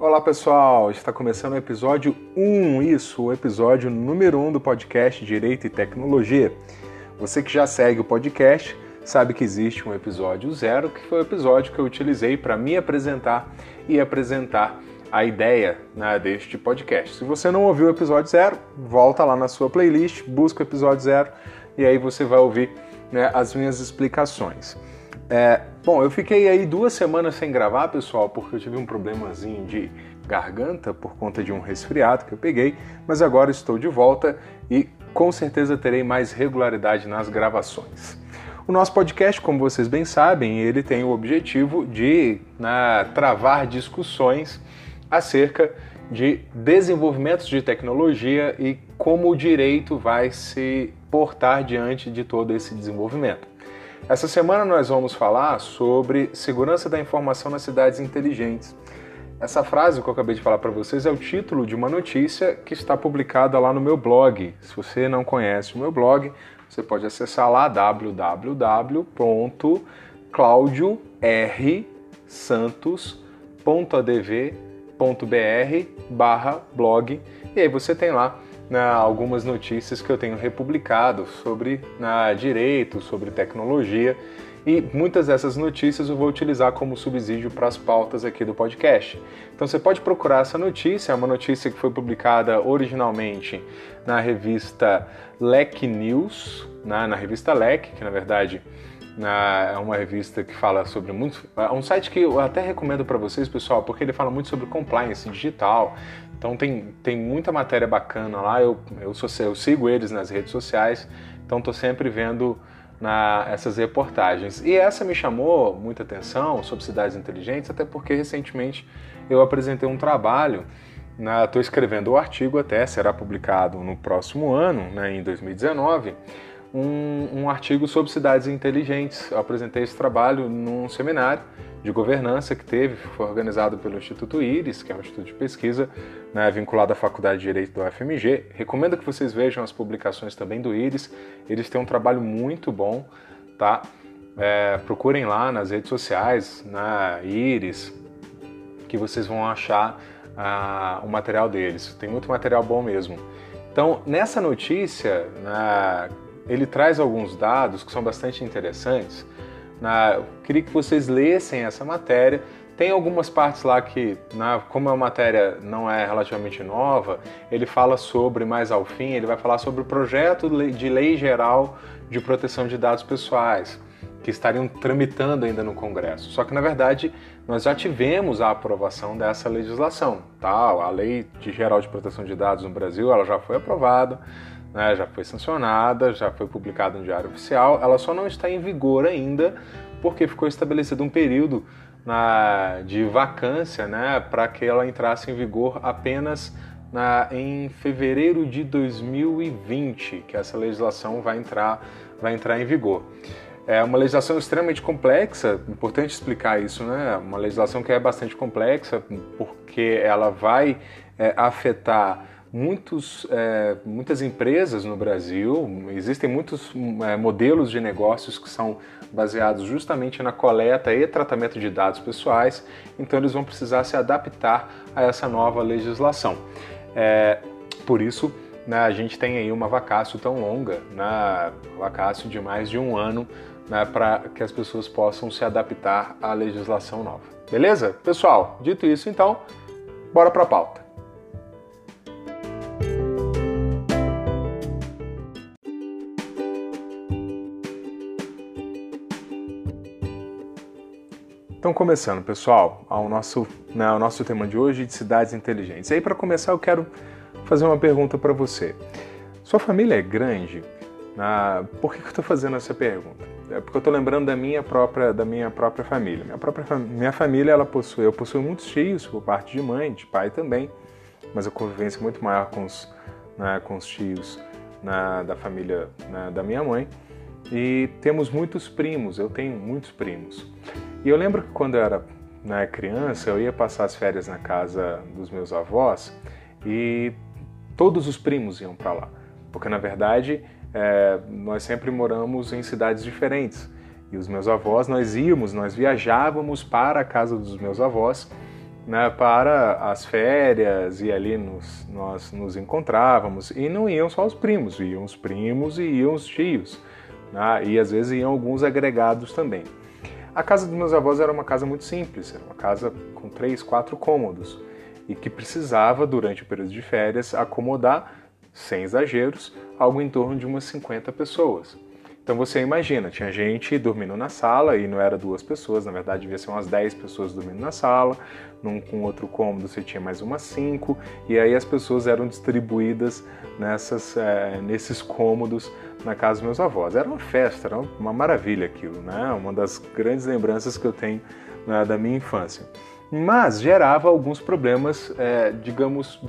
Olá pessoal, está começando o episódio 1, isso, o episódio número 1 do podcast Direito e Tecnologia. Você que já segue o podcast sabe que existe um episódio zero, que foi o episódio que eu utilizei para me apresentar e apresentar a ideia né, deste podcast. Se você não ouviu o episódio zero, volta lá na sua playlist, busca o episódio zero e aí você vai ouvir né, as minhas explicações. É, bom, eu fiquei aí duas semanas sem gravar, pessoal, porque eu tive um problemazinho de garganta por conta de um resfriado que eu peguei, mas agora estou de volta e com certeza terei mais regularidade nas gravações. O nosso podcast, como vocês bem sabem, ele tem o objetivo de né, travar discussões acerca de desenvolvimentos de tecnologia e como o direito vai se portar diante de todo esse desenvolvimento. Essa semana nós vamos falar sobre segurança da informação nas cidades inteligentes. Essa frase que eu acabei de falar para vocês é o título de uma notícia que está publicada lá no meu blog. Se você não conhece o meu blog, você pode acessar lá www.claudiorsantos.adv.br/blog e aí você tem lá né, algumas notícias que eu tenho republicado sobre na, direito, sobre tecnologia. E muitas dessas notícias eu vou utilizar como subsídio para as pautas aqui do podcast. Então você pode procurar essa notícia, é uma notícia que foi publicada originalmente na revista Lec News, na, na revista Lec, que na verdade é uma revista que fala sobre muito. É um site que eu até recomendo para vocês, pessoal, porque ele fala muito sobre compliance digital. Então tem, tem muita matéria bacana lá. Eu, eu, sou, eu sigo eles nas redes sociais, então estou sempre vendo na, essas reportagens. E essa me chamou muita atenção sobre cidades inteligentes, até porque recentemente eu apresentei um trabalho. Estou escrevendo o artigo até, será publicado no próximo ano, né, em 2019 um, um artigo sobre cidades inteligentes. Eu apresentei esse trabalho num seminário de governança que teve, foi organizado pelo Instituto IRIS, que é um instituto de pesquisa né, vinculado à Faculdade de Direito do UFMG. Recomendo que vocês vejam as publicações também do IRIS, eles têm um trabalho muito bom, tá? É, procurem lá nas redes sociais, na IRIS, que vocês vão achar ah, o material deles. Tem muito material bom mesmo. Então, nessa notícia, né, ele traz alguns dados que são bastante interessantes. Na, eu queria que vocês lessem essa matéria. Tem algumas partes lá que, na, como a matéria não é relativamente nova, ele fala sobre, mais ao fim, ele vai falar sobre o projeto de lei geral de proteção de dados pessoais, que estariam tramitando ainda no Congresso. Só que, na verdade, nós já tivemos a aprovação dessa legislação. Tá? A Lei de Geral de Proteção de Dados no Brasil ela já foi aprovada, né, já foi sancionada, já foi publicada no Diário Oficial, ela só não está em vigor ainda porque ficou estabelecido um período na, de vacância né, para que ela entrasse em vigor apenas na, em fevereiro de 2020, que essa legislação vai entrar, vai entrar em vigor. É uma legislação extremamente complexa, importante explicar isso, né? Uma legislação que é bastante complexa porque ela vai é, afetar muitos, é, muitas empresas no Brasil, existem muitos é, modelos de negócios que são baseados justamente na coleta e tratamento de dados pessoais, então eles vão precisar se adaptar a essa nova legislação. É, por isso, né, a gente tem aí uma vacácio tão longa, né, vacácio de mais de um ano, né, para que as pessoas possam se adaptar à legislação nova. Beleza? Pessoal, dito isso, então, bora para a pauta. Então, começando, pessoal, ao nosso, né, ao nosso tema de hoje de cidades inteligentes. E aí, para começar, eu quero fazer uma pergunta para você. Sua família é grande? Ah, por que, que eu estou fazendo essa pergunta? É porque eu estou lembrando da minha própria, da minha própria família. Minha própria minha família, ela possui, eu possuo muitos tios por parte de mãe, de pai também, mas a convivência é muito maior com os, né, com os tios né, da família né, da minha mãe. E temos muitos primos, eu tenho muitos primos. E eu lembro que quando eu era né, criança, eu ia passar as férias na casa dos meus avós e todos os primos iam para lá. Porque na verdade é, nós sempre moramos em cidades diferentes. E os meus avós, nós íamos, nós viajávamos para a casa dos meus avós né, para as férias e ali nos, nós nos encontrávamos. E não iam só os primos, iam os primos e iam os tios. Né, e às vezes iam alguns agregados também. A casa dos meus avós era uma casa muito simples, era uma casa com três, quatro cômodos e que precisava, durante o período de férias, acomodar, sem exageros, algo em torno de umas 50 pessoas. Então você imagina, tinha gente dormindo na sala e não era duas pessoas, na verdade devia ser umas 10 pessoas dormindo na sala, num com outro cômodo você tinha mais umas 5, e aí as pessoas eram distribuídas nessas, é, nesses cômodos na casa dos meus avós. Era uma festa, era uma maravilha aquilo, né? Uma das grandes lembranças que eu tenho né, da minha infância mas gerava alguns problemas, é, digamos,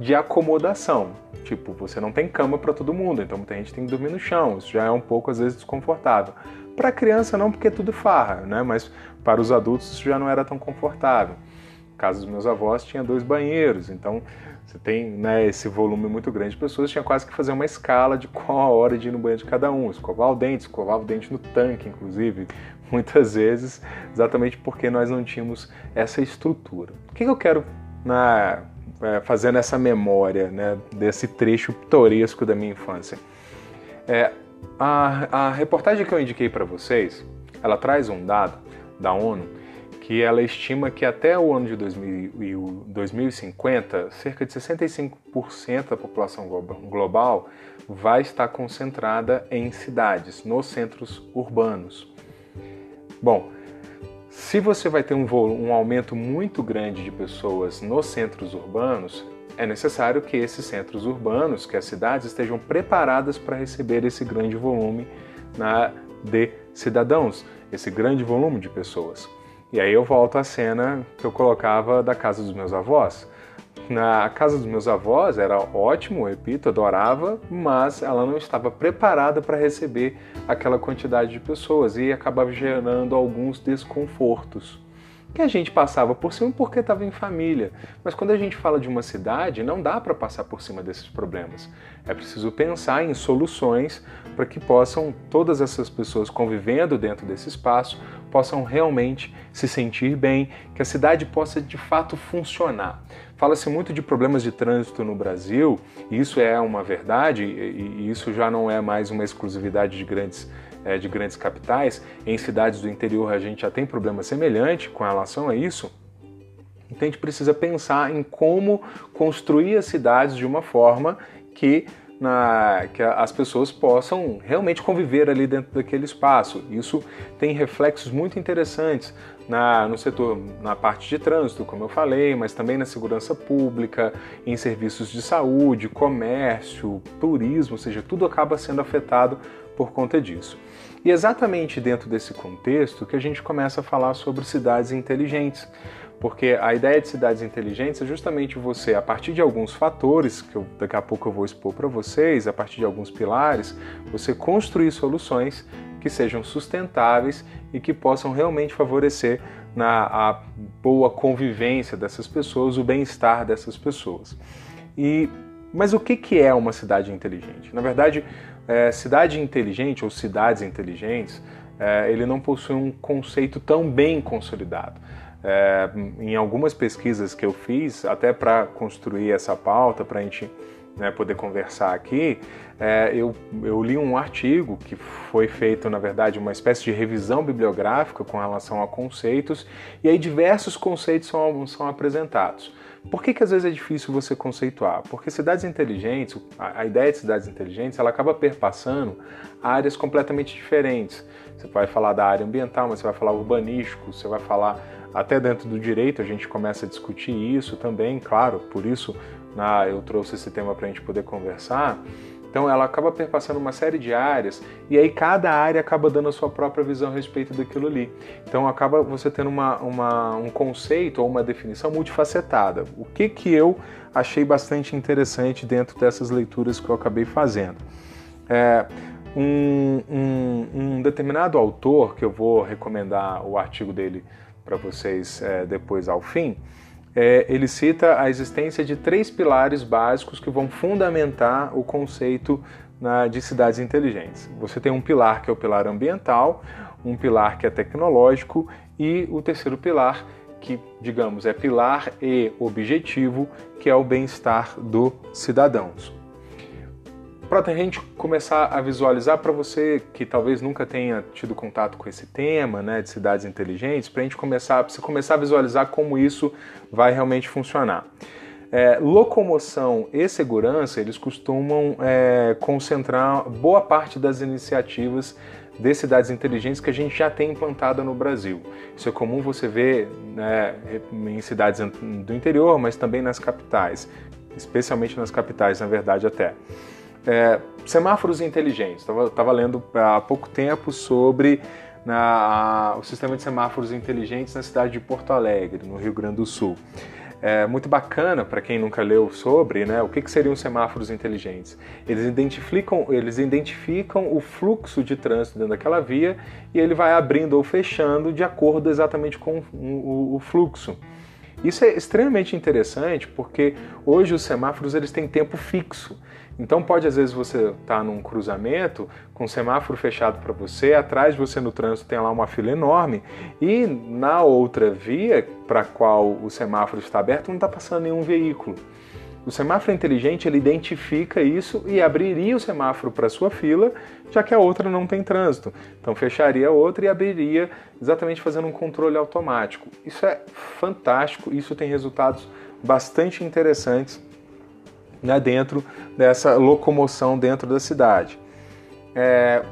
de acomodação. Tipo, você não tem cama para todo mundo, então muita gente tem que dormir no chão, isso já é um pouco às vezes desconfortável. Para criança não, porque é tudo farra, né? Mas para os adultos isso já não era tão confortável. No caso dos meus avós tinha dois banheiros, então você tem né, esse volume muito grande de pessoas, tinha quase que fazer uma escala de qual a hora de ir no banheiro de cada um, escovar o dente, escovar o dente no tanque, inclusive, muitas vezes, exatamente porque nós não tínhamos essa estrutura. O que eu quero na, é, fazer nessa memória né, desse trecho pitoresco da minha infância? É, a, a reportagem que eu indiquei para vocês, ela traz um dado da ONU que ela estima que até o ano de 2000, 2050, cerca de 65% da população global vai estar concentrada em cidades, nos centros urbanos. Bom, se você vai ter um, um aumento muito grande de pessoas nos centros urbanos, é necessário que esses centros urbanos, que as cidades, estejam preparadas para receber esse grande volume na, de cidadãos, esse grande volume de pessoas. E aí eu volto à cena que eu colocava da casa dos meus avós. Na casa dos meus avós era ótimo, repito, adorava, mas ela não estava preparada para receber aquela quantidade de pessoas e acabava gerando alguns desconfortos que a gente passava por cima porque estava em família. Mas quando a gente fala de uma cidade, não dá para passar por cima desses problemas. É preciso pensar em soluções para que possam todas essas pessoas convivendo dentro desse espaço possam realmente se sentir bem, que a cidade possa de fato funcionar. Fala-se muito de problemas de trânsito no Brasil, e isso é uma verdade, e isso já não é mais uma exclusividade de grandes é, de grandes capitais, em cidades do interior a gente já tem problema semelhante com relação a isso. Então a gente precisa pensar em como construir as cidades de uma forma que, na, que as pessoas possam realmente conviver ali dentro daquele espaço. Isso tem reflexos muito interessantes na, no setor, na parte de trânsito, como eu falei, mas também na segurança pública, em serviços de saúde, comércio, turismo, ou seja, tudo acaba sendo afetado por conta disso. E exatamente dentro desse contexto que a gente começa a falar sobre cidades inteligentes, porque a ideia de cidades inteligentes é justamente você, a partir de alguns fatores, que eu, daqui a pouco eu vou expor para vocês, a partir de alguns pilares, você construir soluções que sejam sustentáveis e que possam realmente favorecer na a boa convivência dessas pessoas, o bem-estar dessas pessoas. E mas o que, que é uma cidade inteligente? Na verdade, é, cidade inteligente ou cidades inteligentes, é, ele não possui um conceito tão bem consolidado. É, em algumas pesquisas que eu fiz, até para construir essa pauta, para a gente né, poder conversar aqui, é, eu, eu, li um artigo que foi feito, na verdade, uma espécie de revisão bibliográfica com relação a conceitos, e aí diversos conceitos são, são apresentados. Por que, que às vezes é difícil você conceituar? Porque cidades inteligentes, a, ideia de cidades inteligentes, ela acaba perpassando áreas completamente diferentes. Você vai falar da área ambiental, mas você vai falar urbanístico, você vai falar até dentro do direito, a gente começa a discutir isso também, claro, por isso na, eu trouxe esse tema para a gente poder conversar. Então ela acaba perpassando uma série de áreas e aí cada área acaba dando a sua própria visão a respeito daquilo ali. Então acaba você tendo uma, uma, um conceito ou uma definição multifacetada. O que, que eu achei bastante interessante dentro dessas leituras que eu acabei fazendo? É, um, um, um, determinado autor, que eu vou recomendar o artigo dele para vocês é, depois ao fim, é, ele cita a existência de três pilares básicos que vão fundamentar o conceito na, de cidades inteligentes. Você tem um pilar que é o pilar ambiental, um pilar que é tecnológico e o terceiro pilar que, digamos, é pilar e objetivo, que é o bem-estar dos cidadãos. Para a gente começar a visualizar, para você que talvez nunca tenha tido contato com esse tema né, de cidades inteligentes, para a gente começar, você começar a visualizar como isso vai realmente funcionar. É, locomoção e segurança, eles costumam é, concentrar boa parte das iniciativas de cidades inteligentes que a gente já tem implantada no Brasil. Isso é comum você ver né, em cidades do interior, mas também nas capitais, especialmente nas capitais, na verdade, até. É, semáforos inteligentes. Estava lendo há pouco tempo sobre na, a, o sistema de semáforos inteligentes na cidade de Porto Alegre, no Rio Grande do Sul é, muito bacana para quem nunca leu sobre, né? O que, que seriam semáforos inteligentes? Eles identificam, eles identificam o fluxo de trânsito dentro daquela via e ele vai abrindo ou fechando de acordo exatamente com o, o fluxo. Isso é extremamente interessante porque hoje os semáforos eles têm tempo fixo. Então pode às vezes você estar tá num cruzamento com semáforo fechado para você, atrás de você no trânsito tem lá uma fila enorme e na outra via para qual o semáforo está aberto não está passando nenhum veículo. O semáforo inteligente ele identifica isso e abriria o semáforo para sua fila, já que a outra não tem trânsito. Então fecharia a outra e abriria exatamente fazendo um controle automático. Isso é fantástico, isso tem resultados bastante interessantes né, dentro dessa locomoção dentro da cidade. É,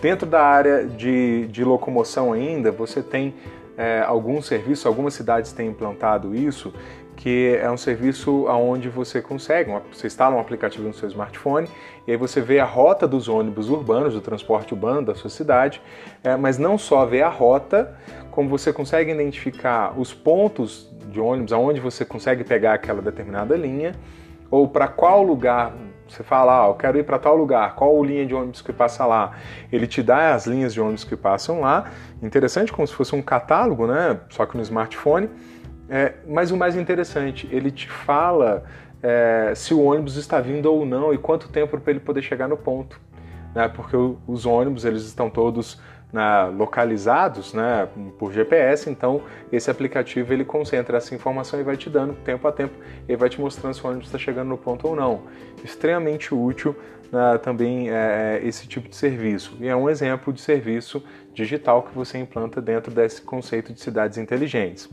dentro da área de, de locomoção ainda, você tem é, alguns serviços, algumas cidades têm implantado isso, que é um serviço onde você consegue, você instala um aplicativo no seu smartphone e aí você vê a rota dos ônibus urbanos, do transporte urbano da sua cidade, é, mas não só vê a rota, como você consegue identificar os pontos de ônibus, aonde você consegue pegar aquela determinada linha, ou para qual lugar você fala, ah, eu quero ir para tal lugar, qual linha de ônibus que passa lá? Ele te dá as linhas de ônibus que passam lá. Interessante, como se fosse um catálogo, né? Só que no smartphone. É, mas o mais interessante, ele te fala é, se o ônibus está vindo ou não e quanto tempo para ele poder chegar no ponto. Né? Porque os ônibus eles estão todos né, localizados né, por GPS, então esse aplicativo ele concentra essa informação e vai te dando tempo a tempo e vai te mostrando se o ônibus está chegando no ponto ou não. Extremamente útil né, também é, é, esse tipo de serviço e é um exemplo de serviço digital que você implanta dentro desse conceito de cidades inteligentes.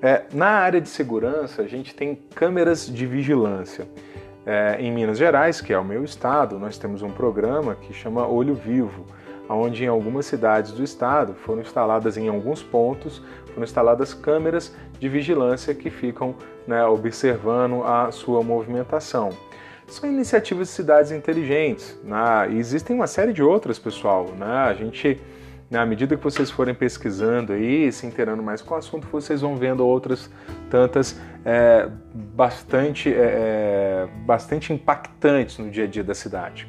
É, na área de segurança, a gente tem câmeras de vigilância. É, em Minas Gerais, que é o meu estado, nós temos um programa que chama Olho Vivo onde em algumas cidades do estado foram instaladas em alguns pontos, foram instaladas câmeras de vigilância que ficam né, observando a sua movimentação. São iniciativas de cidades inteligentes, né? e existem uma série de outras, pessoal. Né? A gente, na medida que vocês forem pesquisando aí, se inteirando mais com o assunto, vocês vão vendo outras tantas é, bastante, é, é bastante impactantes no dia a dia da cidade.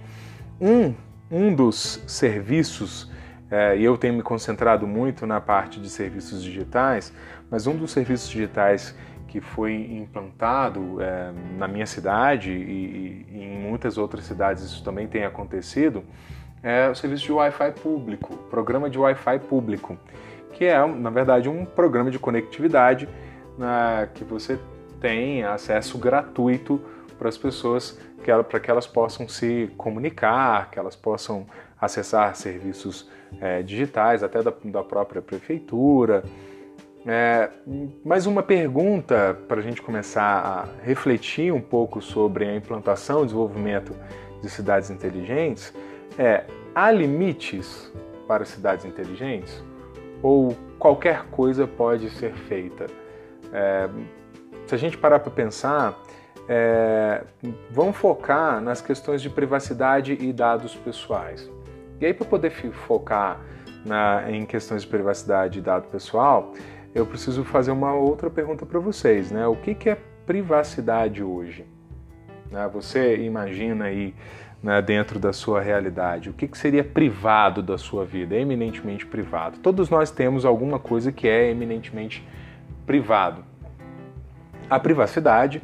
Um um dos serviços, é, e eu tenho me concentrado muito na parte de serviços digitais, mas um dos serviços digitais que foi implantado é, na minha cidade e, e, em muitas outras cidades isso também tem acontecido, é o serviço de Wi-Fi público, programa de Wi-Fi público, que é, na verdade, um programa de conectividade na, que você tem acesso gratuito para as pessoas para que elas possam se comunicar, que elas possam acessar serviços é, digitais, até da, da própria prefeitura. É, mais uma pergunta para a gente começar a refletir um pouco sobre a implantação e desenvolvimento de cidades inteligentes é: há limites para cidades inteligentes? Ou qualquer coisa pode ser feita? É, se a gente parar para pensar, é, vão focar nas questões de privacidade e dados pessoais. E aí, para poder focar na, em questões de privacidade e dado pessoal, eu preciso fazer uma outra pergunta para vocês, né? O que, que é privacidade hoje? Né? Você imagina aí né, dentro da sua realidade, o que, que seria privado da sua vida, eminentemente privado? Todos nós temos alguma coisa que é eminentemente privado. A privacidade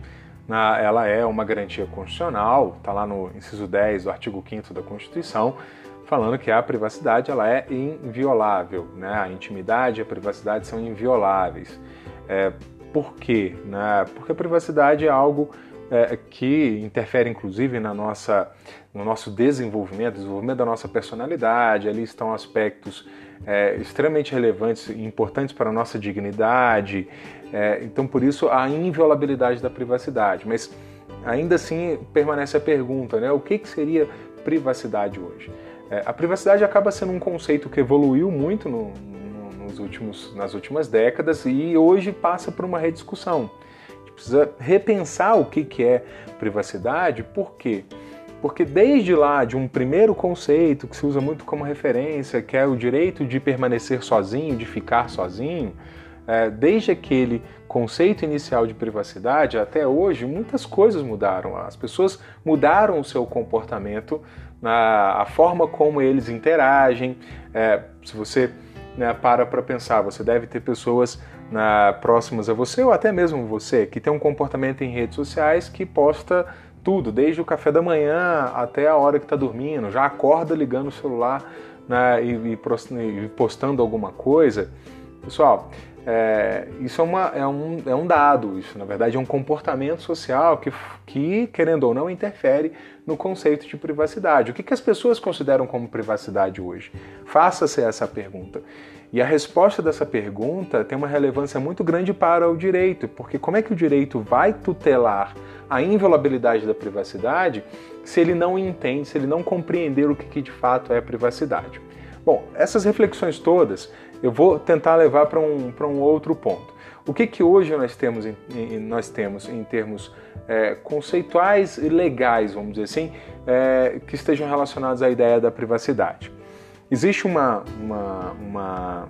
ela é uma garantia constitucional, está lá no inciso 10 do artigo 5 da Constituição, falando que a privacidade ela é inviolável, né? a intimidade e a privacidade são invioláveis. É, por quê? Né? Porque a privacidade é algo é, que interfere inclusive na nossa, no nosso desenvolvimento, desenvolvimento da nossa personalidade. Ali estão aspectos é, extremamente relevantes e importantes para a nossa dignidade. É, então, por isso, a inviolabilidade da privacidade. Mas ainda assim permanece a pergunta, né? O que, que seria privacidade hoje? É, a privacidade acaba sendo um conceito que evoluiu muito no, no, nos últimos, nas últimas décadas e hoje passa por uma rediscussão precisa repensar o que, que é privacidade, por quê? Porque desde lá, de um primeiro conceito que se usa muito como referência, que é o direito de permanecer sozinho, de ficar sozinho, desde aquele conceito inicial de privacidade até hoje, muitas coisas mudaram. As pessoas mudaram o seu comportamento, a, forma como eles interagem. É, se você né, para para pensar, você deve ter pessoas próximas a você ou até mesmo você que tem um comportamento em redes sociais que posta tudo, desde o café da manhã até a hora que está dormindo, já acorda ligando o celular né, e, e, postando alguma coisa. Pessoal, é, isso é, uma, é, um, é um dado, isso na verdade é um comportamento social que, que, querendo ou não, interfere no conceito de privacidade. O que, que as pessoas consideram como privacidade hoje? Faça-se essa pergunta. E a resposta dessa pergunta tem uma relevância muito grande para o direito, porque como é que o direito vai tutelar a inviolabilidade da privacidade se ele não entende, se ele não compreender o que de fato é privacidade? Bom, essas reflexões todas eu vou tentar levar para um, um outro ponto. O que, que hoje nós temos em, nós temos em termos é, conceituais e legais, vamos dizer assim, é, que estejam relacionados à ideia da privacidade? Existe uma, uma, uma,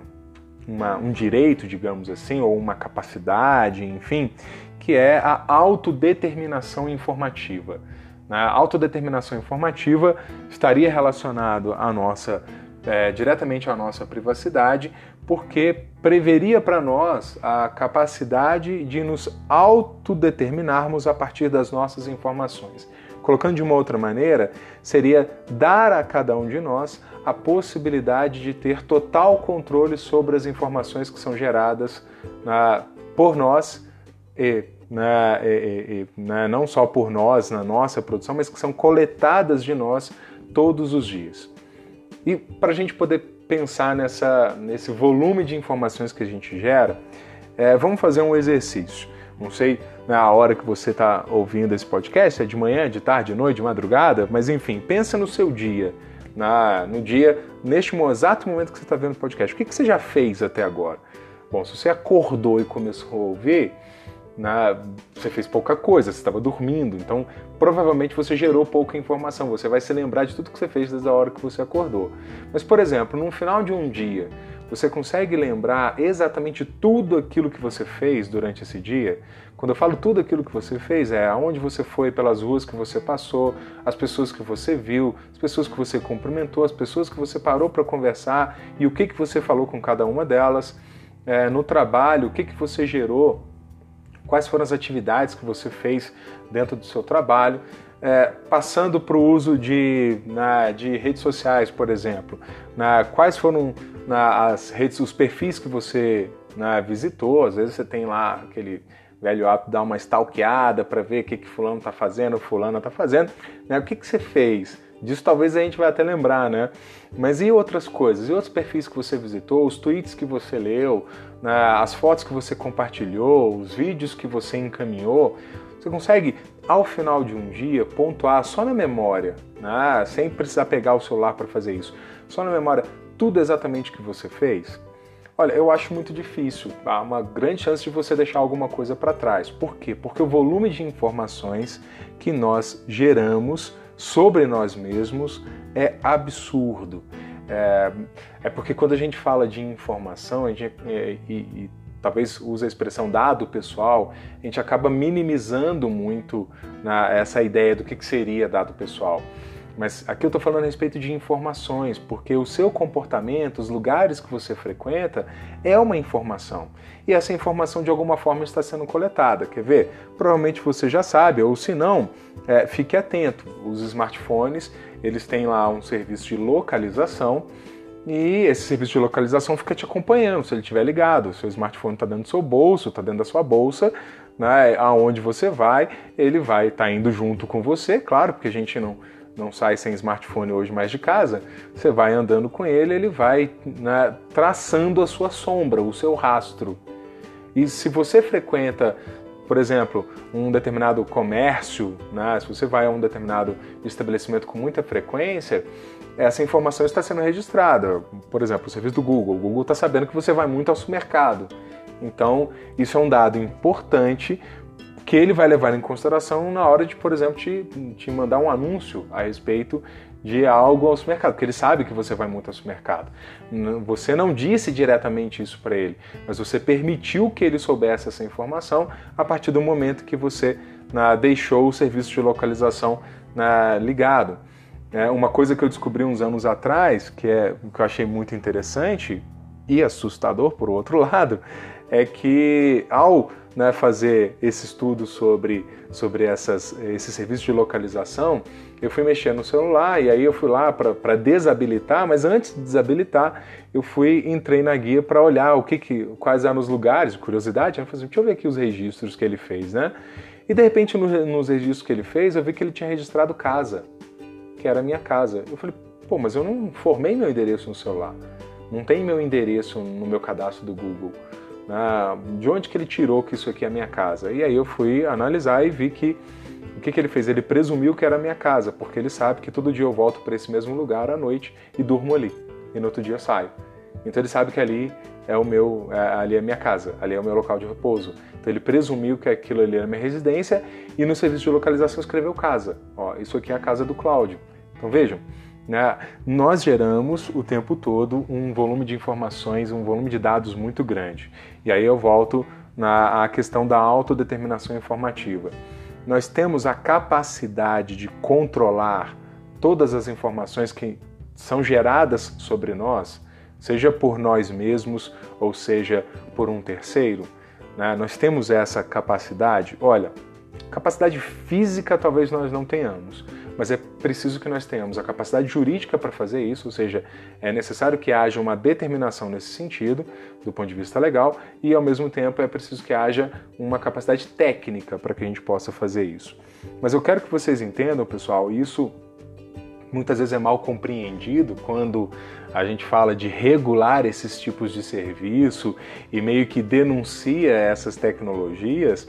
uma, um direito, digamos assim, ou uma capacidade, enfim, que é a autodeterminação informativa. A autodeterminação informativa estaria relacionado à nossa é, diretamente à nossa privacidade, porque preveria para nós a capacidade de nos autodeterminarmos a partir das nossas informações. Colocando de uma outra maneira, seria dar a cada um de nós a possibilidade de ter total controle sobre as informações que são geradas por nós e, né, e, e né, não só por nós na nossa produção, mas que são coletadas de nós todos os dias. E para a gente poder pensar nessa, nesse volume de informações que a gente gera, é, vamos fazer um exercício. Não sei na hora que você está ouvindo esse podcast, é de manhã, de tarde, de noite, de madrugada, mas enfim, pensa no seu dia na, no dia, neste exato momento que você está vendo o podcast. O que, que você já fez até agora? Bom, se você acordou e começou a ouvir, na, você fez pouca coisa, você estava dormindo, então provavelmente você gerou pouca informação. Você vai se lembrar de tudo que você fez desde a hora que você acordou. Mas, por exemplo, no final de um dia, você consegue lembrar exatamente tudo aquilo que você fez durante esse dia? Quando eu falo tudo aquilo que você fez, é aonde você foi, pelas ruas que você passou, as pessoas que você viu, as pessoas que você cumprimentou, as pessoas que você parou para conversar e o que, que você falou com cada uma delas. É, no trabalho, o que, que você gerou, quais foram as atividades que você fez dentro do seu trabalho é, passando para o uso de, na, de redes sociais, por exemplo. Na, quais foram na, as redes, os perfis que você na, visitou? Às vezes você tem lá aquele velho hábito dar uma stalkeada para ver o que, que fulano está fazendo, fulana está fazendo. Né? O que, que você fez? Disso talvez a gente vai até lembrar, né? Mas e outras coisas? E outros perfis que você visitou, os tweets que você leu, né? as fotos que você compartilhou, os vídeos que você encaminhou? Você consegue, ao final de um dia, pontuar só na memória, né? sem precisar pegar o celular para fazer isso, só na memória, tudo exatamente que você fez? Olha, eu acho muito difícil. Há uma grande chance de você deixar alguma coisa para trás. Por quê? Porque o volume de informações que nós geramos sobre nós mesmos é absurdo. É, é porque quando a gente fala de informação, a gente, é, e, e talvez use a expressão dado pessoal, a gente acaba minimizando muito na, essa ideia do que, que seria dado pessoal. Mas aqui eu estou falando a respeito de informações, porque o seu comportamento, os lugares que você frequenta, é uma informação. E essa informação de alguma forma está sendo coletada. Quer ver? Provavelmente você já sabe, ou se não, é, fique atento. Os smartphones, eles têm lá um serviço de localização E esse serviço de localização fica te acompanhando, se ele estiver ligado. O seu smartphone está dentro do seu bolso, está dentro da sua bolsa, né, aonde você vai, ele vai estar tá indo junto com você, claro, porque a gente não, não sai sem smartphone hoje mais de casa. Você vai andando com ele, ele vai né, traçando a sua sombra, o seu rastro. E se você frequenta por exemplo, um determinado comércio, né, se você vai a um determinado estabelecimento com muita frequência, essa informação está sendo registrada. Por exemplo, o serviço do Google. O Google está sabendo que você vai muito ao supermercado. Então, isso é um dado importante que ele vai levar em consideração na hora de, por exemplo, te, te mandar um anúncio a respeito de algo ao supermercado, porque ele sabe que você vai muito ao supermercado. Você não disse diretamente isso para ele, mas você permitiu que ele soubesse essa informação a partir do momento que você na, deixou o serviço de localização na, ligado. É, uma coisa que eu descobri uns anos atrás, que, é, que eu achei muito interessante e assustador por outro lado, é que ao né, fazer esse estudo sobre, sobre essas, esse serviço de localização, eu fui mexer no celular e aí eu fui lá para desabilitar, mas antes de desabilitar, eu fui entrei na guia para olhar o que, que quais eram os lugares, curiosidade, né? Falei, assim, deixa eu ver aqui os registros que ele fez, né? E de repente no, nos registros que ele fez, eu vi que ele tinha registrado casa, que era a minha casa. Eu falei, pô, mas eu não formei meu endereço no celular, não tem meu endereço no meu cadastro do Google. Ah, de onde que ele tirou que isso aqui é a minha casa? E aí eu fui analisar e vi que o que, que ele fez? Ele presumiu que era a minha casa, porque ele sabe que todo dia eu volto para esse mesmo lugar à noite e durmo ali. E no outro dia eu saio. Então ele sabe que ali é o meu, é, ali é a minha casa, ali é o meu local de repouso. Então ele presumiu que aquilo ali era minha residência e no serviço de localização escreveu casa. Ó, isso aqui é a casa do Cláudio. Então vejam, né? Nós geramos o tempo todo um volume de informações, um volume de dados muito grande. E aí eu volto na questão da autodeterminação informativa. Nós temos a capacidade de controlar todas as informações que são geradas sobre nós, seja por nós mesmos ou seja por um terceiro. Né? Nós temos essa capacidade. Olha, capacidade física talvez nós não tenhamos, mas é preciso que nós tenhamos a capacidade jurídica para fazer isso, ou seja, é necessário que haja uma determinação nesse sentido, do ponto de vista legal, e ao mesmo tempo é preciso que haja uma capacidade técnica para que a gente possa fazer isso. Mas eu quero que vocês entendam, pessoal, isso muitas vezes é mal compreendido quando a gente fala de regular esses tipos de serviço e meio que denuncia essas tecnologias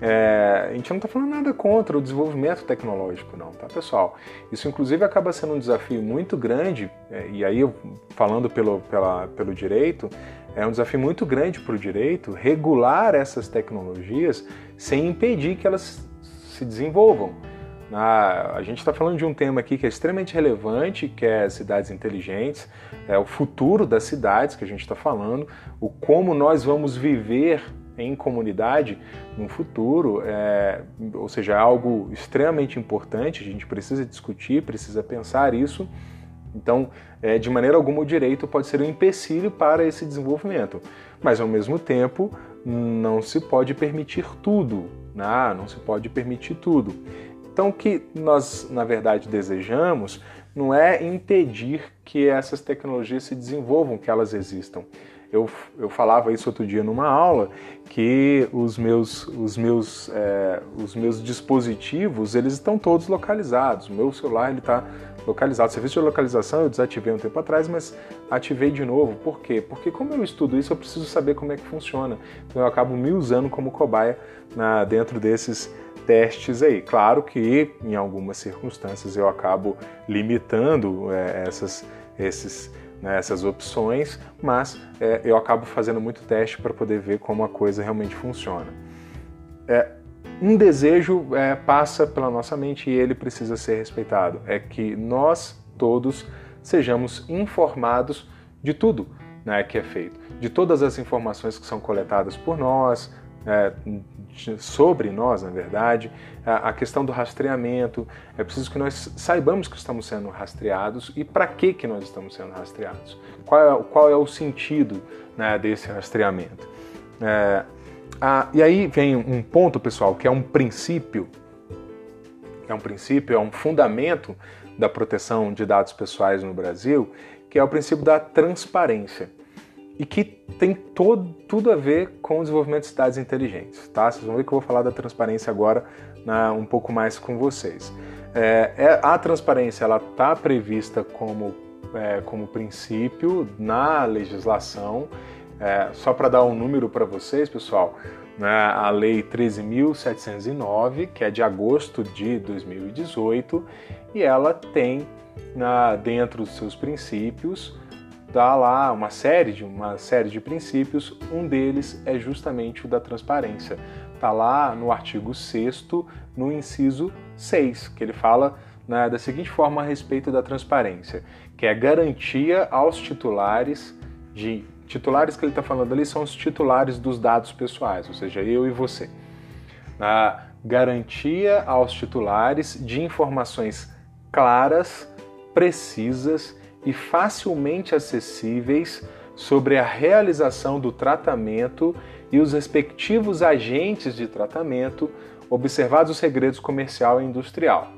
é, a gente não está falando nada contra o desenvolvimento tecnológico, não, tá, pessoal? Isso, inclusive, acaba sendo um desafio muito grande, é, e aí, falando pelo, pela, pelo direito, é um desafio muito grande para o direito regular essas tecnologias sem impedir que elas se desenvolvam. a gente está falando de um tema aqui que é extremamente relevante, que é cidades inteligentes, é o futuro das cidades que a gente está falando, o como nós vamos viver em comunidade no futuro, é, ou seja, é algo extremamente importante, a gente precisa discutir, precisa pensar isso. Então, é, de maneira alguma, o direito pode ser um empecilho para esse desenvolvimento, mas ao mesmo tempo não se pode permitir tudo, né? não se pode permitir tudo. Então, o que nós, na verdade, desejamos não é impedir que essas tecnologias se desenvolvam, que elas existam, eu, eu falava isso outro dia numa aula, que os meus, os meus, é, os meus dispositivos, eles estão todos localizados. O meu celular, ele está localizado. O serviço de localização eu desativei um tempo atrás, mas ativei de novo. Por quê? Porque como eu estudo isso, eu preciso saber como é que funciona. Então eu acabo me usando como cobaia na, dentro desses testes aí. Claro que em algumas circunstâncias eu acabo limitando é, essas, esses né, essas opções, mas é, eu acabo fazendo muito teste para poder ver como a coisa realmente funciona. É, um desejo é, passa pela nossa mente e ele precisa ser respeitado. É que nós todos sejamos informados de tudo né, que é feito, de todas as informações que são coletadas por nós, sobre nós, na verdade, a questão do rastreamento. É preciso que nós saibamos que estamos sendo rastreados e para que, que nós estamos sendo rastreados. Qual é, qual é o sentido né, desse rastreamento? É, a, e aí vem um ponto, pessoal, que é um princípio, é um princípio, é um fundamento da proteção de dados pessoais no Brasil, que é o princípio da transparência e que tem todo, tudo a ver com o desenvolvimento de cidades inteligentes. Tá? Vocês vão ver que eu vou falar da transparência agora né, um pouco mais com vocês. É, é, a transparência ela está prevista como, é, como princípio na legislação. É, só para dar um número para vocês, pessoal, né, a Lei 13.709, que é de agosto de 2018, e ela tem na, dentro dos seus princípios dá lá uma série de uma série de princípios, um deles é justamente o da transparência. Está lá no artigo 6 no inciso 6, que ele fala né, da seguinte forma a respeito da transparência, que é garantia aos titulares de titulares que ele está falando ali são os titulares dos dados pessoais, ou seja, eu e você. A garantia aos titulares de informações claras, precisas e facilmente acessíveis sobre a realização do tratamento e os respectivos agentes de tratamento, observados os segredos comercial e industrial.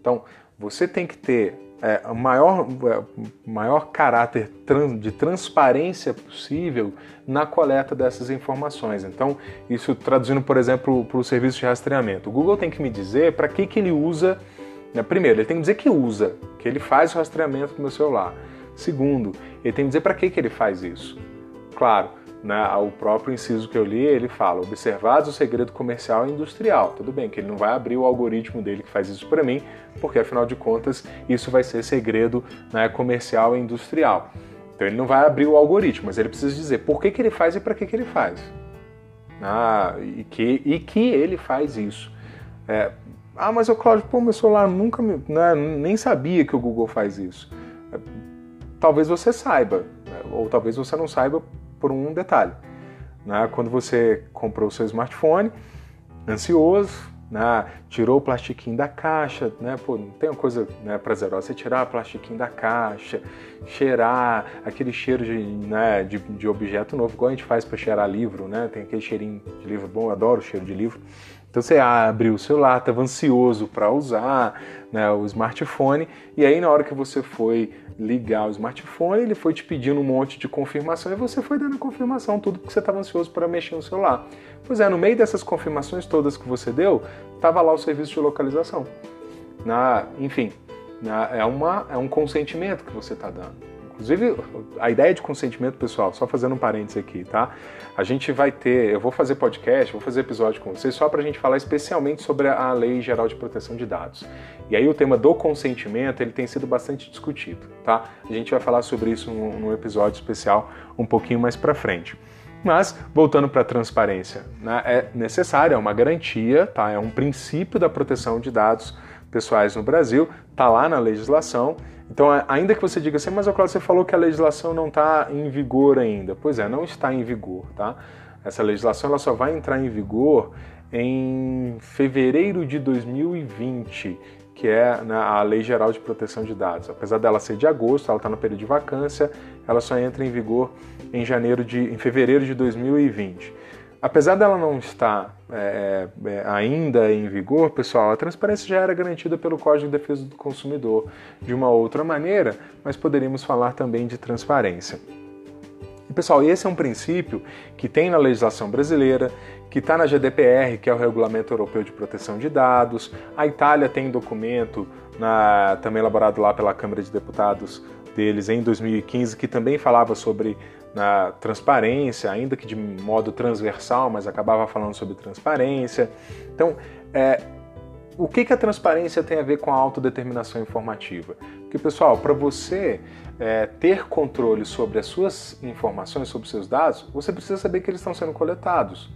Então, você tem que ter é, o maior, é, maior caráter de transparência possível na coleta dessas informações. Então, isso traduzindo, por exemplo, para o serviço de rastreamento. O Google tem que me dizer para que, que ele usa primeiro, ele tem que dizer que usa, que ele faz o rastreamento do meu celular. Segundo, ele tem que dizer para que, que ele faz isso. Claro, né, o próprio inciso que eu li, ele fala, observados o segredo comercial e industrial. Tudo bem que ele não vai abrir o algoritmo dele que faz isso para mim, porque afinal de contas isso vai ser segredo né, comercial e industrial. Então ele não vai abrir o algoritmo, mas ele precisa dizer por que, que ele faz e para que, que ele faz. Ah, e, que, e que ele faz isso. É, ah, mas o Cláudio, pô, meu celular nunca me, né, nem sabia que o Google faz isso. Talvez você saiba, né, ou talvez você não saiba por um detalhe. Né? Quando você comprou o seu smartphone, ansioso, né? tirou o plastiquinho da caixa, né? Pô, não tem uma coisa né, prazerosa você tirar o plastiquinho da caixa, cheirar aquele cheiro de, né, de, de objeto novo, igual a gente faz para cheirar livro, né? Tem aquele cheirinho de livro bom, eu adoro o cheiro de livro. Então você abre o celular, estava ansioso para usar né, o smartphone, e aí na hora que você foi ligar o smartphone, ele foi te pedindo um monte de confirmação e você foi dando confirmação, tudo porque você estava ansioso para mexer no celular. Pois é, no meio dessas confirmações todas que você deu, estava lá o serviço de localização. Na, enfim, na, é, uma, é um consentimento que você está dando. Inclusive, a ideia de consentimento, pessoal, só fazendo um parênteses aqui, tá? A gente vai ter, eu vou fazer podcast, vou fazer episódio com vocês só para a gente falar especialmente sobre a Lei Geral de Proteção de Dados. E aí o tema do consentimento, ele tem sido bastante discutido, tá? A gente vai falar sobre isso num, episódio especial um pouquinho mais para frente. Mas, voltando para a transparência, né, é necessário, é uma garantia, tá? é um princípio da proteção de dados pessoais no Brasil, está lá na legislação então, ainda que você diga assim, mas Cláudio, você falou que a legislação não está em vigor ainda. Pois é, não está em vigor, tá? Essa legislação ela só vai entrar em vigor em fevereiro de 2020, que é né, a Lei Geral de Proteção de Dados. Apesar dela ser de agosto, ela está no período de vacância, ela só entra em vigor em janeiro de, em fevereiro de 2020. Apesar dela não estar é, é, ainda em vigor, pessoal, a transparência já era garantida pelo Código de Defesa do Consumidor de uma outra maneira, mas poderíamos falar também de transparência. E, pessoal, esse é um princípio que tem na legislação brasileira, que está na GDPR, que é o Regulamento Europeu de Proteção de Dados. A Itália tem documento na, também elaborado lá pela Câmara de Deputados deles em 2015, que também falava sobre na transparência, ainda que de modo transversal, mas acabava falando sobre transparência. Então, é, o que, que a transparência tem a ver com a autodeterminação informativa? Porque, pessoal, para você é, ter controle sobre as suas informações, sobre os seus dados, você precisa saber que eles estão sendo coletados.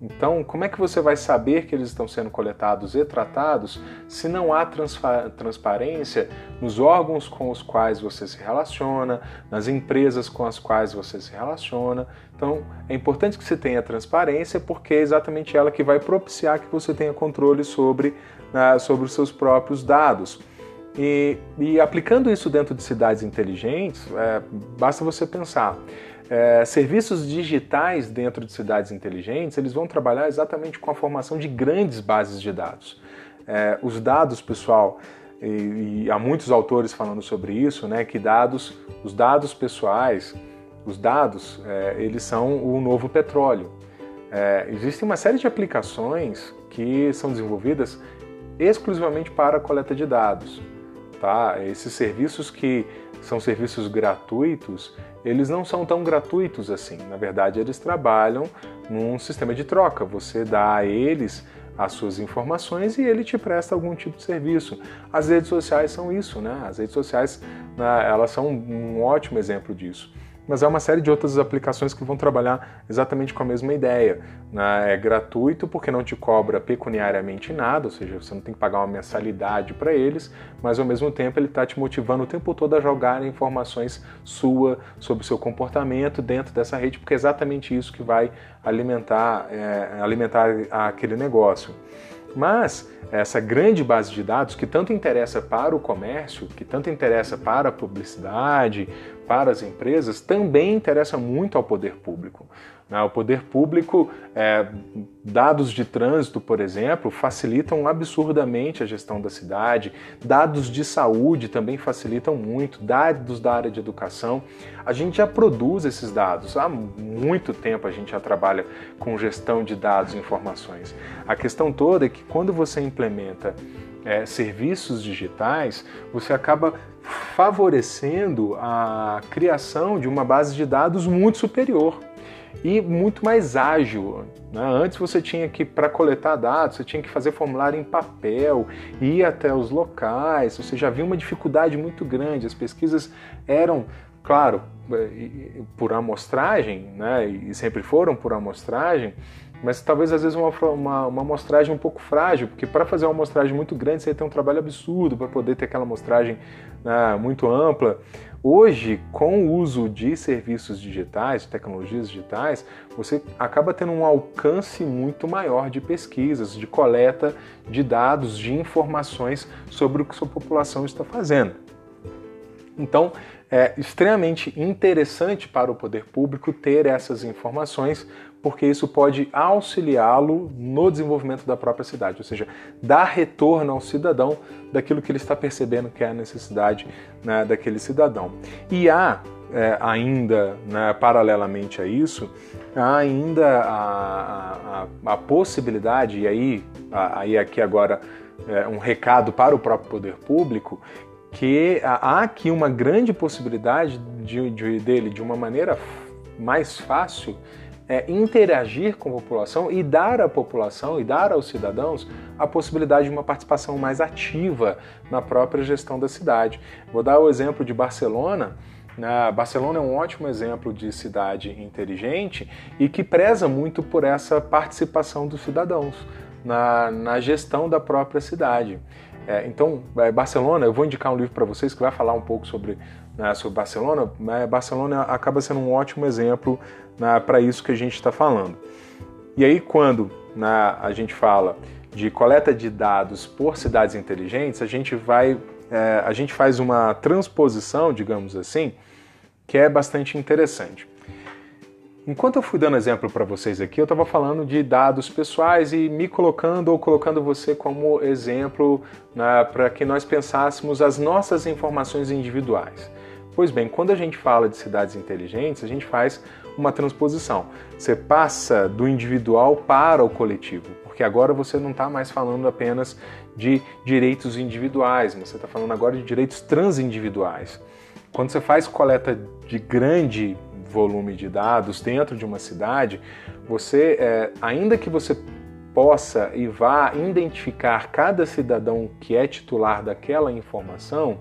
Então, como é que você vai saber que eles estão sendo coletados e tratados se não há transparência nos órgãos com os quais você se relaciona, nas empresas com as quais você se relaciona? Então, é importante que você tenha transparência porque é exatamente ela que vai propiciar que você tenha controle sobre, né, sobre os seus próprios dados. E, e aplicando isso dentro de cidades inteligentes, é, basta você pensar. É, serviços digitais dentro de cidades inteligentes, eles vão trabalhar exatamente com a formação de grandes bases de dados. É, os dados, pessoal, e, e há muitos autores falando sobre isso, né, que dados, os dados pessoais, os dados, é, eles são o novo petróleo. É, existem uma série de aplicações que são desenvolvidas exclusivamente para a coleta de dados. Tá? Esses serviços que são serviços gratuitos, eles não são tão gratuitos assim. Na verdade, eles trabalham num sistema de troca. Você dá a eles as suas informações e ele te presta algum tipo de serviço. As redes sociais são isso, né? As redes sociais, né, elas são um ótimo exemplo disso mas há uma série de outras aplicações que vão trabalhar exatamente com a mesma ideia. Né? É gratuito porque não te cobra pecuniariamente nada, ou seja, você não tem que pagar uma mensalidade para eles, mas ao mesmo tempo ele está te motivando o tempo todo a jogar informações sua sobre o seu comportamento dentro dessa rede, porque é exatamente isso que vai alimentar, é, alimentar aquele negócio. Mas essa grande base de dados que tanto interessa para o comércio, que tanto interessa para a publicidade, para as empresas, também interessa muito ao poder público. Né? O poder público, é, dados de trânsito, por exemplo, facilitam absurdamente a gestão da cidade, dados de saúde também facilitam muito, dados da área de educação. A gente já produz esses dados, há muito tempo a gente já trabalha com gestão de dados e informações. A questão toda é que quando você implementa é, serviços digitais, você acaba favorecendo a criação de uma base de dados muito superior e muito mais ágil. Né? Antes você tinha que, para coletar dados, você tinha que fazer formulário em papel, ir até os locais, você já havia uma dificuldade muito grande. As pesquisas eram, claro, eh, por amostragem, né? e sempre foram por amostragem, mas talvez às vezes uma, uma, uma amostragem um pouco frágil, porque para fazer uma amostragem muito grande você ter um trabalho absurdo para poder ter aquela amostragem né, muito ampla. Hoje, com o uso de serviços digitais, tecnologias digitais, você acaba tendo um alcance muito maior de pesquisas, de coleta de dados, de informações sobre o que sua população está fazendo. Então, é extremamente interessante para o poder público ter essas informações porque isso pode auxiliá-lo no desenvolvimento da própria cidade, ou seja, dar retorno ao cidadão daquilo que ele está percebendo que é a necessidade né, daquele cidadão. E há é, ainda, né, paralelamente a isso, há ainda a, a, a possibilidade, e aí, aí aqui agora é, um recado para o próprio poder público, que há aqui uma grande possibilidade de, de, dele, de uma maneira mais fácil, é, interagir com a população e dar à população e dar aos cidadãos a possibilidade de uma participação mais ativa na própria gestão da cidade. Vou dar o exemplo de Barcelona. Na Barcelona é um ótimo exemplo de cidade inteligente e que preza muito por essa participação dos cidadãos na, na gestão da própria cidade. É, então, é, Barcelona, eu vou indicar um livro para vocês que vai falar um pouco sobre, né, sobre Barcelona. Né, Barcelona acaba sendo um ótimo exemplo né, para isso que a gente está falando. E aí, quando né, a gente fala de coleta de dados por cidades inteligentes, a gente vai, é, a gente faz uma transposição, digamos assim, que é bastante interessante. Enquanto eu fui dando exemplo para vocês aqui, eu estava falando de dados pessoais e me colocando ou colocando você como exemplo né, para que nós pensássemos as nossas informações individuais. Pois bem, quando a gente fala de cidades inteligentes, a gente faz uma transposição. Você passa do individual para o coletivo, porque agora você não está mais falando apenas de direitos individuais, você está falando agora de direitos transindividuais. Quando você faz coleta de grande volume de dados dentro de uma cidade, você, é, ainda que você possa e vá identificar cada cidadão que é titular daquela informação,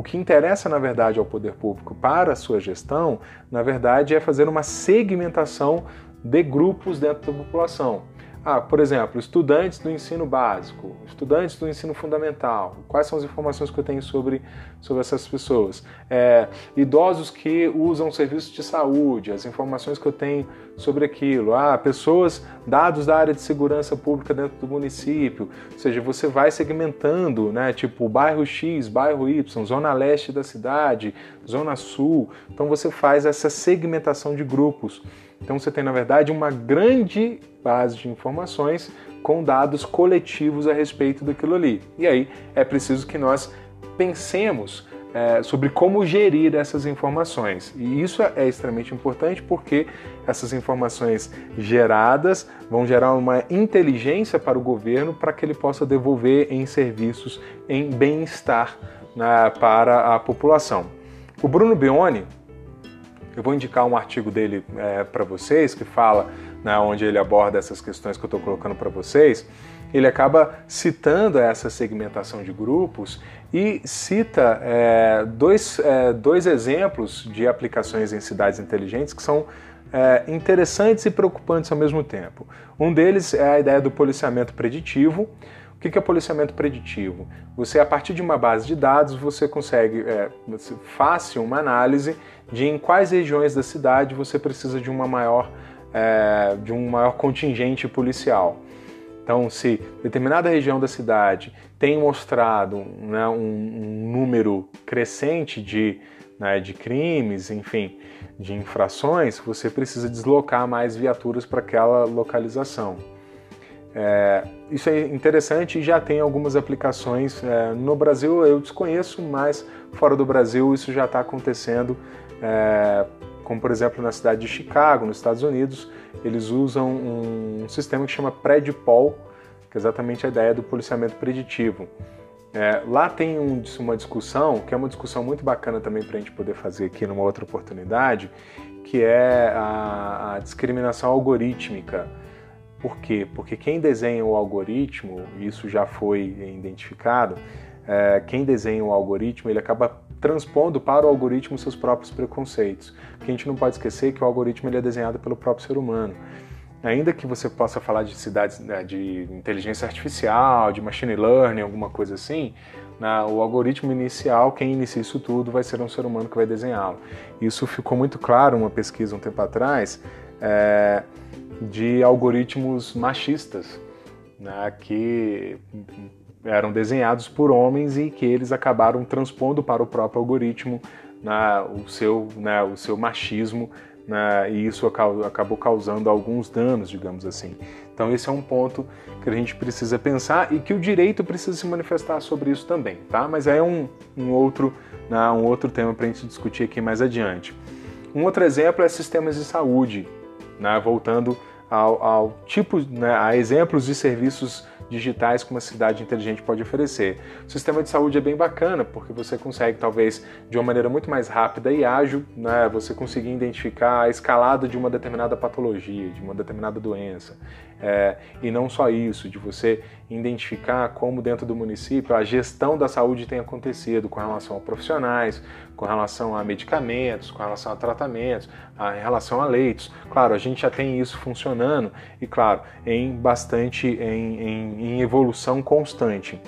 o que interessa, na verdade, ao poder público para a sua gestão, na verdade, é fazer uma segmentação de grupos dentro da população. Ah, por exemplo, estudantes do ensino básico, estudantes do ensino fundamental. Quais são as informações que eu tenho sobre, sobre essas pessoas? É, idosos que usam serviços de saúde, as informações que eu tenho sobre aquilo. Ah, pessoas, dados da área de segurança pública dentro do município. Ou seja, você vai segmentando, né? Tipo, bairro X, bairro Y, zona leste da cidade, Zona Sul. Então você faz essa segmentação de grupos. Então você tem, na verdade, uma grande base de informações com dados coletivos a respeito daquilo ali. E aí é preciso que nós pensemos é, sobre como gerir essas informações. E isso é extremamente importante porque essas informações geradas vão gerar uma inteligência para o governo para que ele possa devolver em serviços, em bem-estar né, para a população. O Bruno Bione, eu vou indicar um artigo dele é, para vocês que fala, né, onde ele aborda essas questões que eu estou colocando para vocês. Ele acaba citando essa segmentação de grupos e cita é, dois, é, dois exemplos de aplicações em cidades inteligentes que são é, interessantes e preocupantes ao mesmo tempo. Um deles é a ideia do policiamento preditivo. O que é policiamento preditivo? Você, a partir de uma base de dados, você consegue é, fácil uma análise de em quais regiões da cidade você precisa de uma maior, é, de um maior contingente policial. Então, se determinada região da cidade tem mostrado né, um, um, número crescente de, né, de crimes, enfim, de infrações, você precisa deslocar mais viaturas para aquela localização. É, isso é interessante e já tem algumas aplicações. É, no Brasil eu desconheço, mas fora do Brasil isso já está acontecendo, é, como por exemplo na cidade de Chicago, nos Estados Unidos, eles usam um sistema que chama Predpol, que é exatamente a ideia do policiamento preditivo. É, lá tem um, uma discussão, que é uma discussão muito bacana também para a gente poder fazer aqui numa outra oportunidade, que é a, a discriminação algorítmica. Por quê? Porque quem desenha o algoritmo, isso já foi identificado, é, quem desenha o algoritmo, ele acaba transpondo para o algoritmo seus próprios preconceitos. Porque a gente não pode esquecer que o algoritmo ele é desenhado pelo próprio ser humano. Ainda que você possa falar de cidades né, de inteligência artificial, de machine learning, alguma coisa assim, na, o algoritmo inicial, quem inicia isso tudo vai ser um ser humano que vai desenhá-lo. Isso ficou muito claro uma pesquisa um tempo atrás é, de algoritmos machistas, né, que eram desenhados por homens e que eles acabaram transpondo para o próprio algoritmo né, o, seu, né, o seu machismo né, e isso acabou causando alguns danos, digamos assim. Então esse é um ponto que a gente precisa pensar e que o direito precisa se manifestar sobre isso também, tá? Mas é um, um outro, né, um outro tema para a gente discutir aqui mais adiante. Um outro exemplo é sistemas de saúde, né, voltando ao, ao tipo, né, a exemplos de serviços digitais que uma cidade inteligente pode oferecer. O sistema de saúde é bem bacana porque você consegue, talvez, de uma maneira muito mais rápida e ágil, né, você conseguir identificar a escalada de uma determinada patologia, de uma determinada doença. É, e não só isso, de você identificar como dentro do município a gestão da saúde tem acontecido com relação a profissionais, com relação a medicamentos, com relação a tratamentos, a, em relação a leitos. Claro, a gente já tem isso funcionando e, claro, em bastante em, em, em evolução constante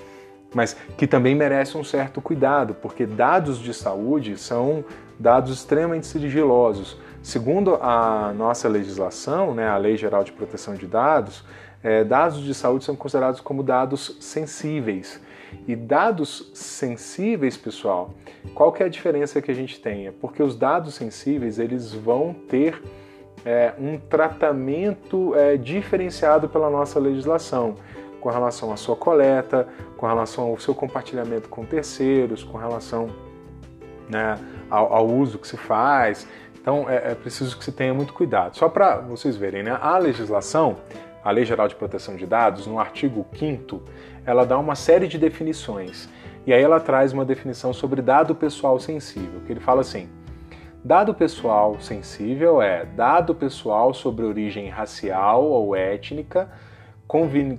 mas que também merece um certo cuidado, porque dados de saúde são dados extremamente sigilosos. Segundo a nossa legislação, né, a Lei Geral de Proteção de Dados, é, dados de saúde são considerados como dados sensíveis. E dados sensíveis, pessoal, qual que é a diferença que a gente tem? É porque os dados sensíveis eles vão ter é, um tratamento é, diferenciado pela nossa legislação com relação à sua coleta, com relação ao seu compartilhamento com terceiros, com relação né, ao, ao, uso que se faz. Então é, é preciso que se tenha muito cuidado. Só para vocês verem, né, a legislação, a Lei Geral de Proteção de Dados, no artigo 5 ela dá uma série de definições. E aí ela traz uma definição sobre dado pessoal sensível, que ele fala assim: Dado pessoal sensível é dado pessoal sobre origem racial ou étnica,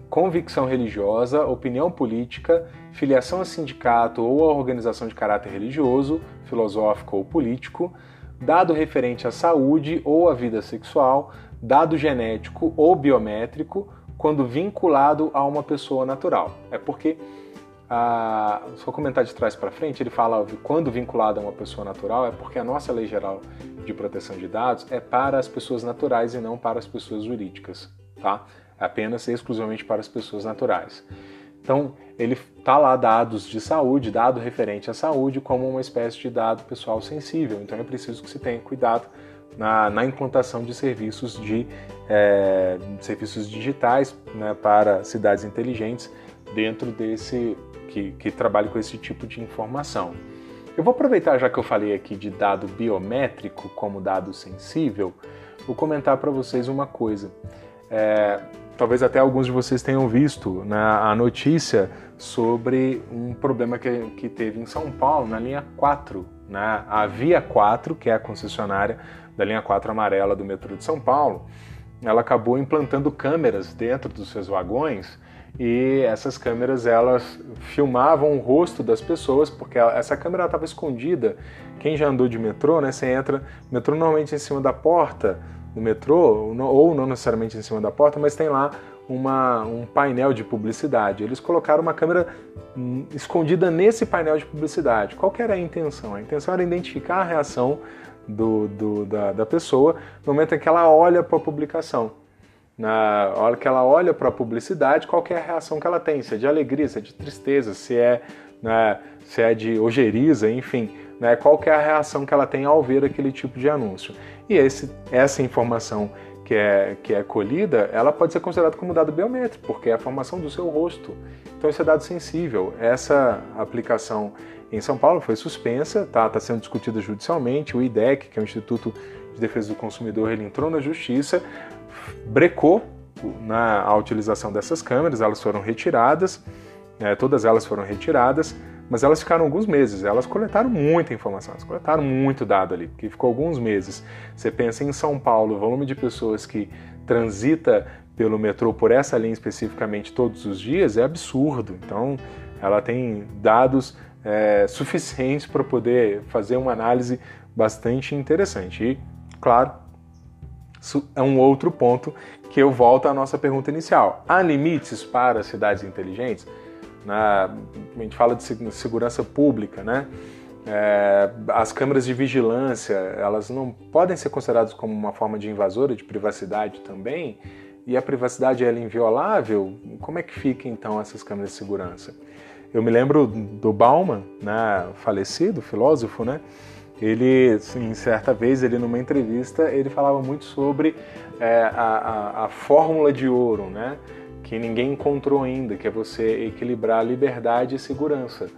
convicção religiosa, opinião política, filiação a sindicato ou a organização de caráter religioso, filosófico ou político, dado referente à saúde ou à vida sexual, dado genético ou biométrico, quando vinculado a uma pessoa natural. É porque, ah, se comentar de trás para frente, ele fala quando vinculado a uma pessoa natural, é porque a nossa lei geral de proteção de dados é para as pessoas naturais e não para as pessoas jurídicas, tá? É apenas exclusivamente para as pessoas naturais. Então, ele está lá dados de saúde, dado referente à saúde, como uma espécie de dado pessoal sensível. Então, é preciso que se tenha cuidado na, na implantação de serviços, de, é, serviços digitais né, para cidades inteligentes dentro desse que, que trabalhe com esse tipo de informação. Eu vou aproveitar já que eu falei aqui de dado biométrico como dado sensível, vou comentar para vocês uma coisa. É, talvez até alguns de vocês tenham visto né, a notícia sobre um problema que, que teve em São Paulo, na linha 4. Né? A Via 4, que é a concessionária da linha 4 amarela do metrô de São Paulo, ela acabou implantando câmeras dentro dos seus vagões e essas câmeras elas filmavam o rosto das pessoas porque essa câmera estava escondida. Quem já andou de metrô, né? Você entra, metrô normalmente em cima da porta do metrô ou não necessariamente em cima da porta, mas tem lá uma, um painel de publicidade. Eles colocaram uma câmera hum, escondida nesse painel de publicidade. Qual era a intenção? A intenção era identificar a reação do, do da, da pessoa no momento em que ela olha para a publicação na hora que ela olha para a publicidade, qual é a reação que ela tem, se é de alegria, se é de tristeza, se é, né, se é de ojeriza, enfim, né, qual é a reação que ela tem ao ver aquele tipo de anúncio. E esse, essa informação que é, que é colhida, ela pode ser considerada como dado biométrico, porque é a formação do seu rosto. Então isso é dado sensível. Essa aplicação em São Paulo foi suspensa, está tá sendo discutida judicialmente, o IDEC, que é o Instituto de Defesa do Consumidor, ele entrou na justiça, brecou na a utilização dessas câmeras, elas foram retiradas, né, todas elas foram retiradas, mas elas ficaram alguns meses, elas coletaram muita informação, elas coletaram muito dado ali, porque ficou alguns meses. Você pensa em São Paulo, o volume de pessoas que transita pelo metrô por essa linha especificamente todos os dias é absurdo. Então, ela tem dados é, suficientes para poder fazer uma análise bastante interessante. E, claro, isso é um outro ponto que eu volto à nossa pergunta inicial. Há limites para cidades inteligentes? A gente fala de segurança pública, né? É, as câmeras de vigilância, elas não podem ser consideradas como uma forma de invasora de privacidade também? E a privacidade é inviolável? Como é que fica então essas câmeras de segurança? Eu me lembro do Bauman, né, falecido filósofo, né? Ele, em certa vez, ele numa entrevista, ele falava muito sobre é, a, a, a fórmula de ouro, né? Que ninguém encontrou ainda, que é você equilibrar liberdade e segurança.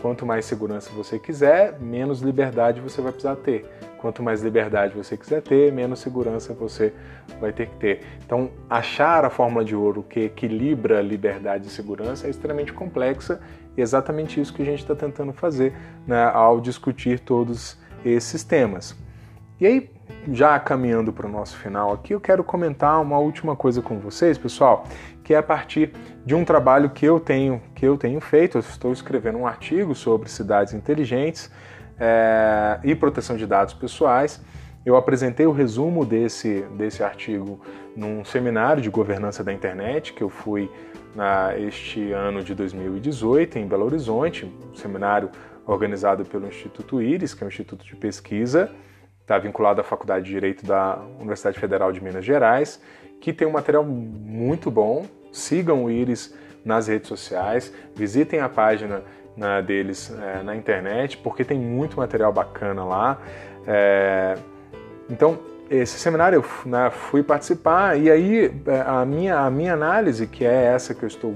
Quanto mais segurança você quiser, menos liberdade você vai precisar ter. Quanto mais liberdade você quiser ter, menos segurança você vai ter que ter. Então, achar a fórmula de ouro que equilibra liberdade e segurança é extremamente complexa e é exatamente isso que a gente está tentando fazer né, ao discutir todos esses temas. E aí, já caminhando para o nosso final aqui, eu quero comentar uma última coisa com vocês, pessoal, que é a partir de um trabalho que eu tenho que eu tenho feito. Eu estou escrevendo um artigo sobre cidades inteligentes é, e proteção de dados pessoais. Eu apresentei o resumo desse, desse artigo num seminário de governança da internet que eu fui na, este ano de 2018 em Belo Horizonte, um seminário organizado pelo Instituto Íris, que é um instituto de pesquisa, está vinculado à Faculdade de Direito da Universidade Federal de Minas Gerais, que tem um material muito bom. Sigam o Íris nas redes sociais, visitem a página né, deles é, na internet, porque tem muito material bacana lá. É, então, esse seminário eu né, fui participar e aí é, a minha, a minha análise, que é essa que eu estou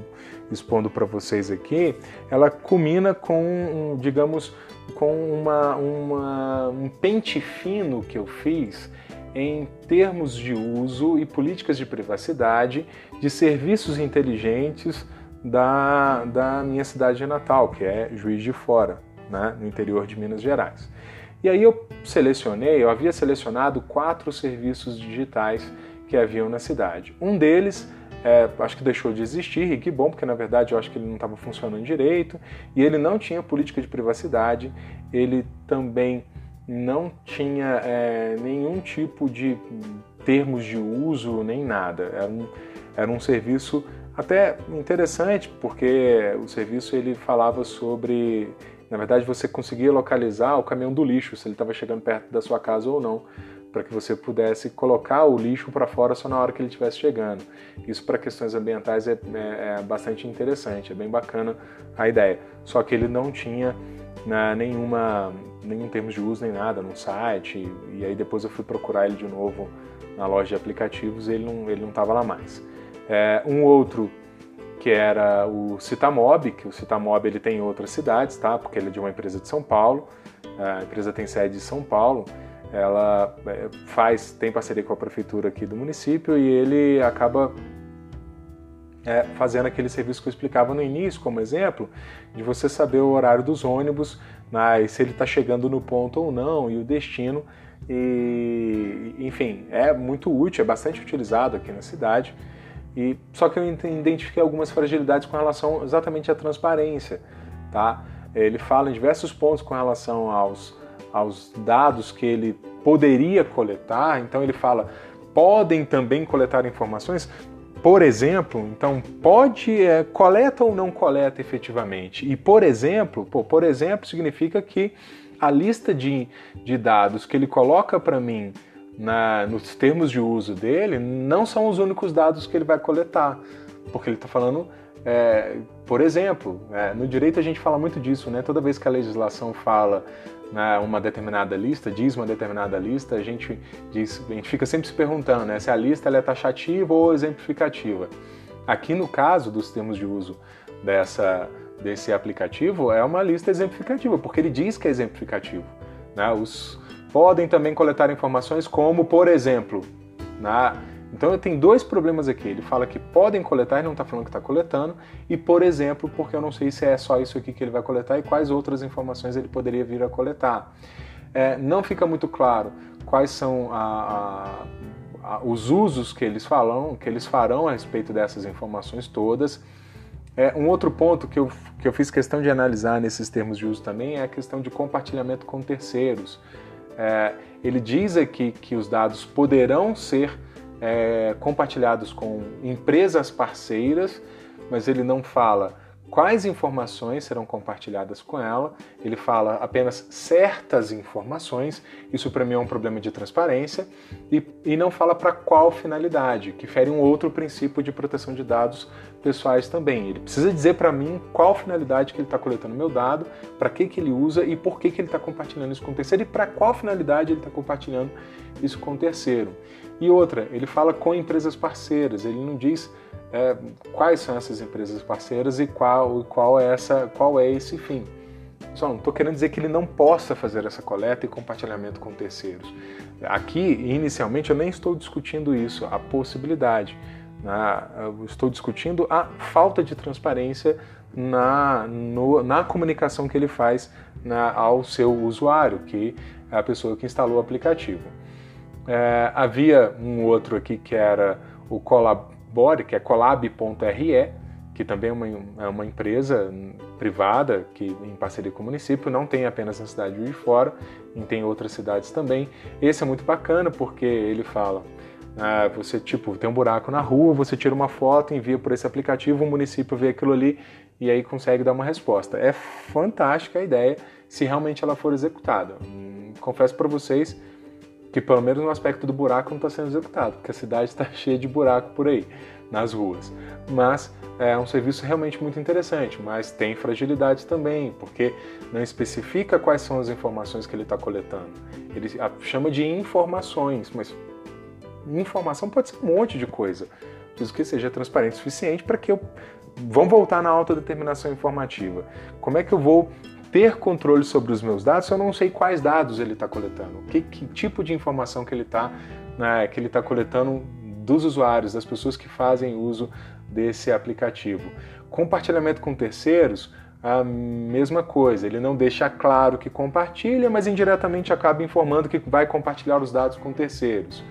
expondo para vocês aqui, ela culmina com, digamos, com uma, uma, um pente fino que eu fiz em termos de uso e políticas de privacidade de serviços inteligentes da, da minha cidade natal, que é Juiz de Fora, né, no interior de Minas Gerais. E aí eu selecionei, eu havia selecionado quatro serviços digitais que haviam na cidade. Um deles é, acho que deixou de existir, e que bom, porque na verdade eu acho que ele não estava funcionando direito, e ele não tinha política de privacidade, ele também não tinha é, nenhum tipo de termos de uso, nem nada. Era um, era um serviço até interessante, porque o serviço ele falava sobre, na verdade você conseguia localizar o caminhão do lixo, se ele estava chegando perto da sua casa ou não para que você pudesse colocar o lixo para fora só na hora que ele estivesse chegando. Isso para questões ambientais é, é, é, bastante interessante, é bem bacana a ideia. Só que ele não tinha né, nenhuma, nenhum termo de uso nem nada no site, e aí depois eu fui procurar ele de novo na loja de aplicativos e ele não ele não estava lá mais. É, um outro que era o Citamob, que o Citamob ele tem em outras cidades, tá? Porque ele é de uma empresa de São Paulo. A empresa tem sede em São Paulo. Ela é, faz tem parceria com a prefeitura aqui do município e ele acaba é, fazendo aquele serviço que eu explicava no início, como exemplo, de você saber o horário dos ônibus, né, se ele está chegando no ponto ou não e o destino. E, enfim, é muito útil, é bastante utilizado aqui na cidade. E só que eu identifiquei algumas fragilidades com relação exatamente à transparência, tá? Ele fala em diversos pontos com relação aos, aos dados que ele poderia coletar. Então ele fala podem também coletar informações. Por exemplo, então pode é, coleta ou não coleta efetivamente. E por exemplo, pô, por exemplo significa que a lista de, de dados que ele coloca para mim na, nos termos de uso dele, não são os únicos dados que ele vai coletar, porque ele está falando, é, por exemplo, é, no direito a gente fala muito disso, né? Toda vez que a legislação fala né, uma determinada lista, diz uma determinada lista, a gente diz, a gente fica sempre se perguntando, né, se a lista é taxativa ou exemplificativa. Aqui no caso dos termos de uso dessa desse aplicativo é uma lista exemplificativa, porque ele diz que é exemplificativo. Né? Os, podem também coletar informações como, por exemplo, na... então tem dois problemas aqui. Ele fala que podem coletar e não está falando que está coletando, e por exemplo, porque eu não sei se é só isso aqui que ele vai coletar e quais outras informações ele poderia vir a coletar. É, não fica muito claro quais são a, a, a, os usos que eles falam, que eles farão a respeito dessas informações todas. É, um outro ponto que eu, que eu fiz questão de analisar nesses termos de uso também é a questão de compartilhamento com terceiros. É, ele diz aqui que os dados poderão ser é, compartilhados com empresas parceiras, mas ele não fala quais informações serão compartilhadas com ela. Ele fala apenas certas informações. Isso para mim é um problema de transparência e, e não fala para qual finalidade, que fere um outro princípio de proteção de dados pessoais também. Ele precisa dizer para mim qual finalidade que ele está coletando meu dado, para que, que ele usa e por que, que ele está compartilhando isso com o terceiro e para qual finalidade ele está compartilhando isso com o terceiro. E outra, ele fala com empresas parceiras, ele não diz é, quais são essas empresas parceiras e qual, qual, é, essa, qual é esse fim. Só não estou querendo dizer que ele não possa fazer essa coleta e compartilhamento com terceiros. Aqui, inicialmente, eu nem estou discutindo isso, a possibilidade. Né? Eu estou discutindo a falta de transparência na, no, na comunicação que ele faz na, ao seu usuário, que é a pessoa que instalou o aplicativo. É, havia um outro aqui que era o Colabore, que é colab.re, que também é uma, é uma, empresa privada que em parceria com o município, não tem apenas na cidade de Fora, tem outras cidades também. Esse é muito bacana porque ele fala, ah, você tipo tem um buraco na rua, você tira uma foto, envia por esse aplicativo, o município vê aquilo ali e aí consegue dar uma resposta. É fantástica a ideia se realmente ela for executada. Hum, confesso para vocês que pelo menos no aspecto do buraco não está sendo executado, porque a cidade está cheia de buraco por aí, nas ruas. Mas é um serviço realmente muito interessante, mas tem fragilidades também, porque não especifica quais são as informações que ele está coletando. Ele chama de informações, mas informação pode ser um monte de coisa. Preciso que seja transparente o suficiente para que eu. Vamos voltar na autodeterminação informativa. Como é que eu vou ter controle sobre os meus dados se eu não sei quais dados ele está coletando, que, que, tipo de informação que ele está né, que ele está coletando dos usuários, das pessoas que fazem uso desse aplicativo. Compartilhamento com terceiros, a mesma coisa. Ele não deixa claro que compartilha, mas indiretamente acaba informando que vai compartilhar os dados com terceiros.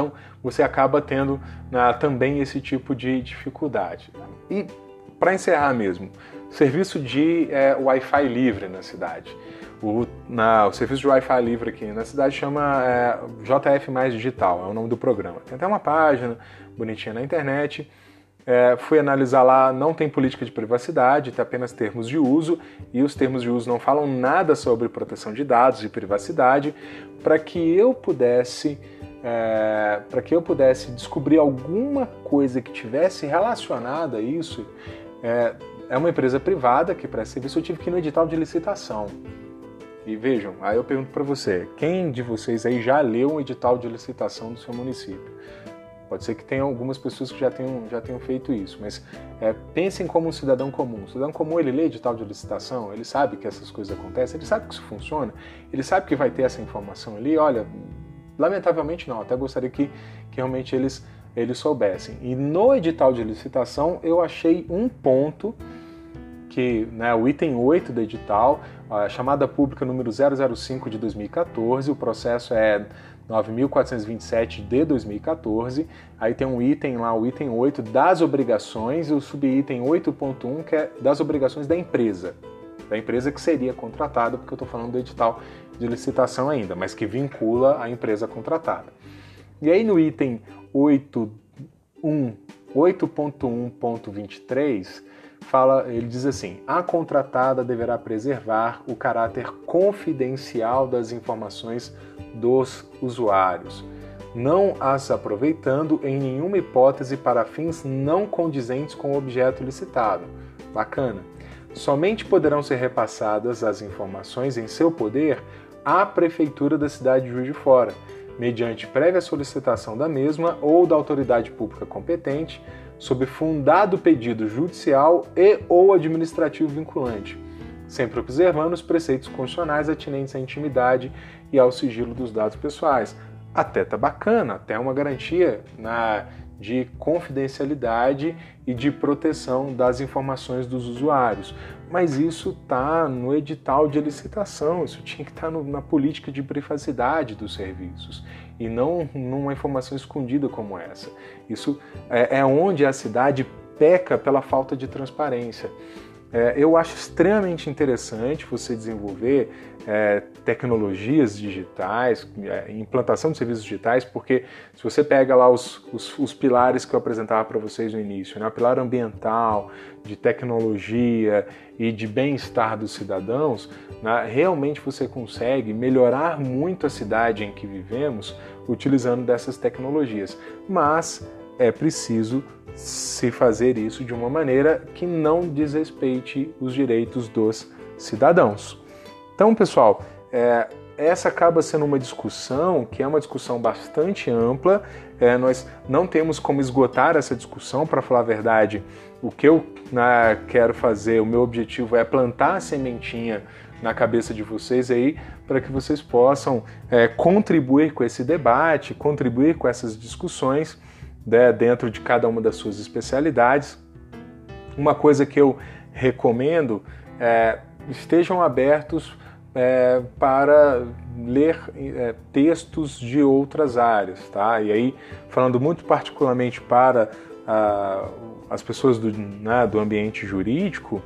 Então você acaba tendo né, também esse tipo de dificuldade. E para encerrar mesmo, serviço de é, Wi-Fi livre na cidade. O, na, o serviço de Wi-Fi livre aqui na cidade chama é, JF Mais Digital, é o nome do programa. Tem até uma página bonitinha na internet. É, fui analisar lá, não tem política de privacidade, tem apenas termos de uso, e os termos de uso não falam nada sobre proteção de dados e privacidade, para que eu pudesse. É, para que eu pudesse descobrir alguma coisa que tivesse relacionada a isso, é, é uma empresa privada que presta serviço, eu tive que ir no edital de licitação. E vejam, aí eu pergunto para você, quem de vocês aí já leu um edital de licitação do seu município? Pode ser que tenha algumas pessoas que já tenham, já tenham feito isso, mas é, pensem como um cidadão comum. O cidadão comum, ele lê edital de licitação, ele sabe que essas coisas acontecem, ele sabe que isso funciona, ele sabe que vai ter essa informação ali. Olha, lamentavelmente não, até gostaria que, que realmente eles, eles soubessem. E no edital de licitação eu achei um ponto que né, o item 8 do edital, a chamada pública número 005 de 2014, o processo é 9.427 de 2014. Aí tem um item lá, o item 8 das obrigações e o subitem 8.1 que é das obrigações da empresa. Da empresa que seria contratada, porque eu estou falando do edital de licitação ainda, mas que vincula a empresa contratada. E aí no item 8.1.23 fala, ele diz assim: a contratada deverá preservar o caráter confidencial das informações dos usuários, não as aproveitando em nenhuma hipótese para fins não condizentes com o objeto licitado. Bacana. Somente poderão ser repassadas as informações em seu poder à Prefeitura da cidade de Juiz de Fora, mediante prévia solicitação da mesma ou da autoridade pública competente, sob fundado pedido judicial e ou administrativo vinculante, sempre observando os preceitos constitucionais atinentes à intimidade e ao sigilo dos dados pessoais. Até tá bacana, até uma garantia na, de confidencialidade e de proteção das informações dos usuários. Mas isso está no edital de licitação, isso tinha que estar tá na política de privacidade dos serviços e não numa informação escondida como essa. Isso é, é onde a cidade peca pela falta de transparência. É, eu acho extremamente interessante você desenvolver é, tecnologias digitais, é, implantação de serviços digitais, porque se você pega lá os, os, os pilares que eu apresentava para vocês no início, né, o pilar ambiental, de tecnologia e de bem-estar dos cidadãos, né, realmente você consegue melhorar muito a cidade em que vivemos utilizando dessas tecnologias. Mas é preciso se fazer isso de uma maneira que não desrespeite os direitos dos cidadãos. Então, pessoal, é, essa acaba sendo uma discussão que é uma discussão bastante ampla. É, nós não temos como esgotar essa discussão, para falar a verdade. O que eu né, quero fazer, o meu objetivo é plantar a sementinha na cabeça de vocês aí, para que vocês possam é, contribuir com esse debate, contribuir com essas discussões né, dentro de cada uma das suas especialidades. Uma coisa que eu recomendo é estejam abertos é, para ler é, textos de outras áreas, tá? E aí, falando muito particularmente para as pessoas do, né, do ambiente jurídico,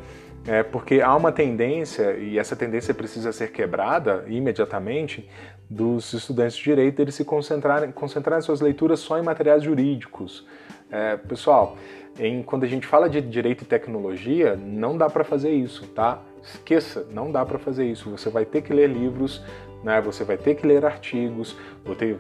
é porque há uma tendência, e essa tendência precisa ser quebrada imediatamente, dos estudantes de direito eles se concentrarem, concentrarem suas leituras só em materiais jurídicos. É, pessoal, em, quando a gente fala de direito e tecnologia, não dá para fazer isso, tá? Esqueça, não dá para fazer isso. Você vai ter que ler livros, né? você vai ter que ler artigos,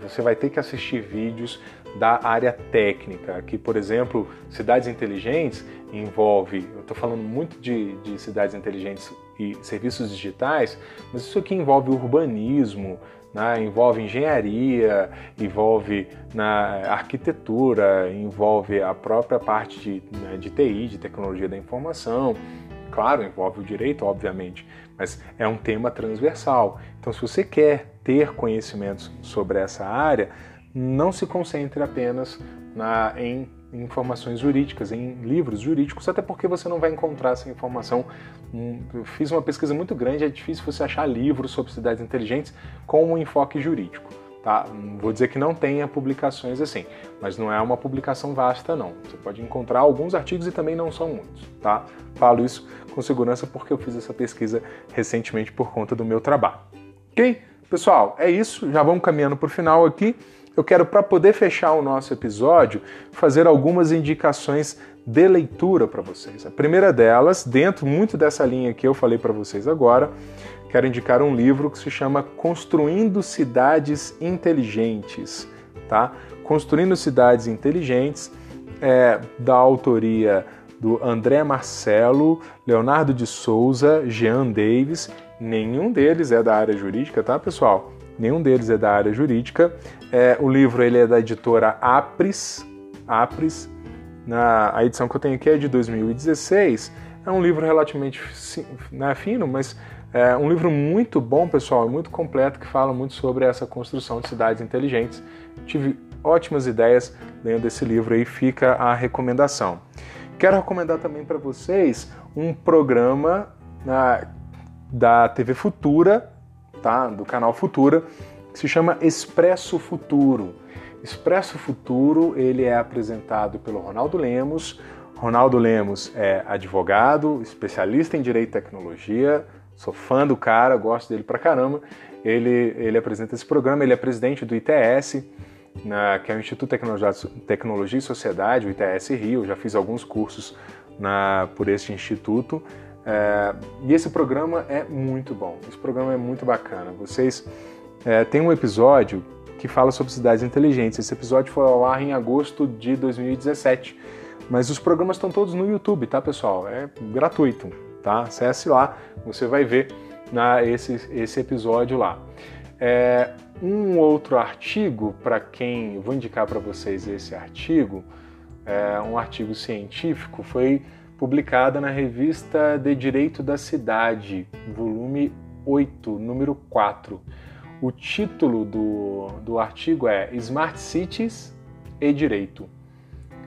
você vai ter que assistir vídeos da área técnica, que, por exemplo, cidades inteligentes envolve, eu estou falando muito de, de cidades inteligentes e serviços digitais, mas isso aqui envolve urbanismo, né? envolve engenharia, envolve na arquitetura, envolve a própria parte de, né, de TI, de tecnologia da informação, claro, envolve o direito, obviamente, mas é um tema transversal. Então, se você quer ter conhecimentos sobre essa área, não se concentre apenas na, em informações jurídicas, em livros jurídicos, até porque você não vai encontrar essa informação. Hum, eu fiz uma pesquisa muito grande, é difícil você achar livros sobre cidades inteligentes com um enfoque jurídico. Tá? Vou dizer que não tenha publicações assim, mas não é uma publicação vasta não. Você pode encontrar alguns artigos e também não são muitos, tá? Falo isso com segurança porque eu fiz essa pesquisa recentemente por conta do meu trabalho. Ok? Pessoal, é isso. Já vamos caminhando para o final aqui. Eu quero, para poder fechar o nosso episódio, fazer algumas indicações de leitura para vocês. A primeira delas, dentro muito dessa linha que eu falei para vocês agora, quero indicar um livro que se chama Construindo Cidades Inteligentes, tá? Construindo Cidades Inteligentes, é, da autoria do André Marcelo, Leonardo de Souza, Jean Davis. Nenhum deles é da área jurídica, tá, pessoal? Nenhum deles é da área jurídica. É, o livro ele é da editora Apris. Apris. Na, a edição que eu tenho aqui é de 2016. É um livro relativamente né, fino, mas é um livro muito bom, pessoal, muito completo, que fala muito sobre essa construção de cidades inteligentes. Tive ótimas ideias lendo esse livro aí, fica a recomendação. Quero recomendar também para vocês um programa na, da TV Futura, tá? do canal Futura, que se chama Expresso Futuro. Expresso Futuro ele é apresentado pelo Ronaldo Lemos. Ronaldo Lemos é advogado, especialista em direito e tecnologia, sou fã do cara, gosto dele pra caramba. Ele, ele apresenta esse programa, ele é presidente do ITS, na, que é o Instituto de Tecnologia e Sociedade, o ITS Rio. Já fiz alguns cursos na, por este instituto. É, e esse programa é muito bom. Esse programa é muito bacana. Vocês é, tem um episódio que fala sobre cidades inteligentes. Esse episódio foi ao ar em agosto de 2017. Mas os programas estão todos no YouTube, tá, pessoal? É gratuito, tá? Acesse lá, você vai ver na, esse, esse episódio lá. É, um outro artigo, para quem. Vou indicar para vocês esse artigo, é um artigo científico, foi publicado na revista De Direito da Cidade, volume 8, número 4. O título do, do artigo é Smart Cities e Direito: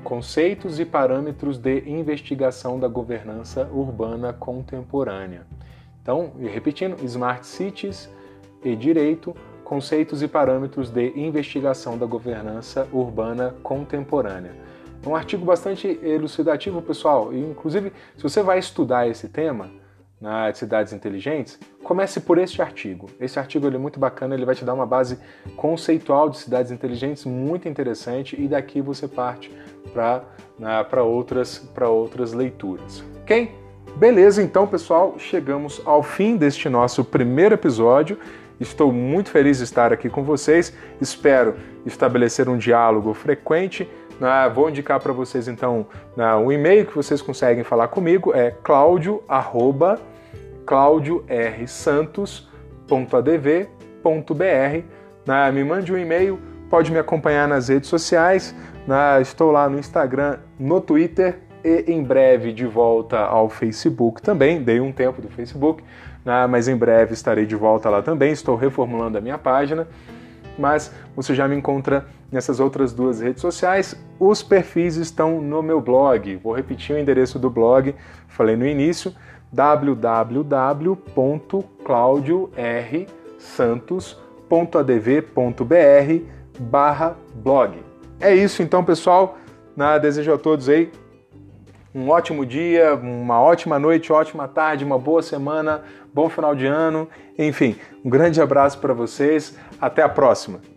Conceitos e parâmetros de investigação da governança urbana contemporânea. Então, repetindo, Smart Cities e Direito conceitos e parâmetros de investigação da governança urbana contemporânea. É um artigo bastante elucidativo, pessoal, e inclusive, se você vai estudar esse tema na cidades inteligentes, comece por este artigo. Esse artigo é muito bacana, ele vai te dar uma base conceitual de cidades inteligentes muito interessante e daqui você parte para outras, outras leituras. Ok? Beleza, então, pessoal, chegamos ao fim deste nosso primeiro episódio. Estou muito feliz de estar aqui com vocês. Espero estabelecer um diálogo frequente. Ah, vou indicar para vocês então ah, um e-mail que vocês conseguem falar comigo é claudio@claudiorsantos.adv.br. Ah, me mande um e-mail, pode me acompanhar nas redes sociais. Estou lá no Instagram, no Twitter e em breve de volta ao Facebook também. Dei um tempo do Facebook mas em breve estarei de volta lá também. Estou reformulando a minha página, mas você já me encontra nessas outras duas redes sociais. Os perfis estão no meu blog. Vou repetir o endereço do blog, falei no início, www.claudiorsantos.adv.br barra blog. É isso então, pessoal. Na, desejo a todos aí um ótimo dia, uma ótima noite, ótima tarde, uma boa semana, bom final de ano. Enfim, um grande abraço para vocês. Até a próxima.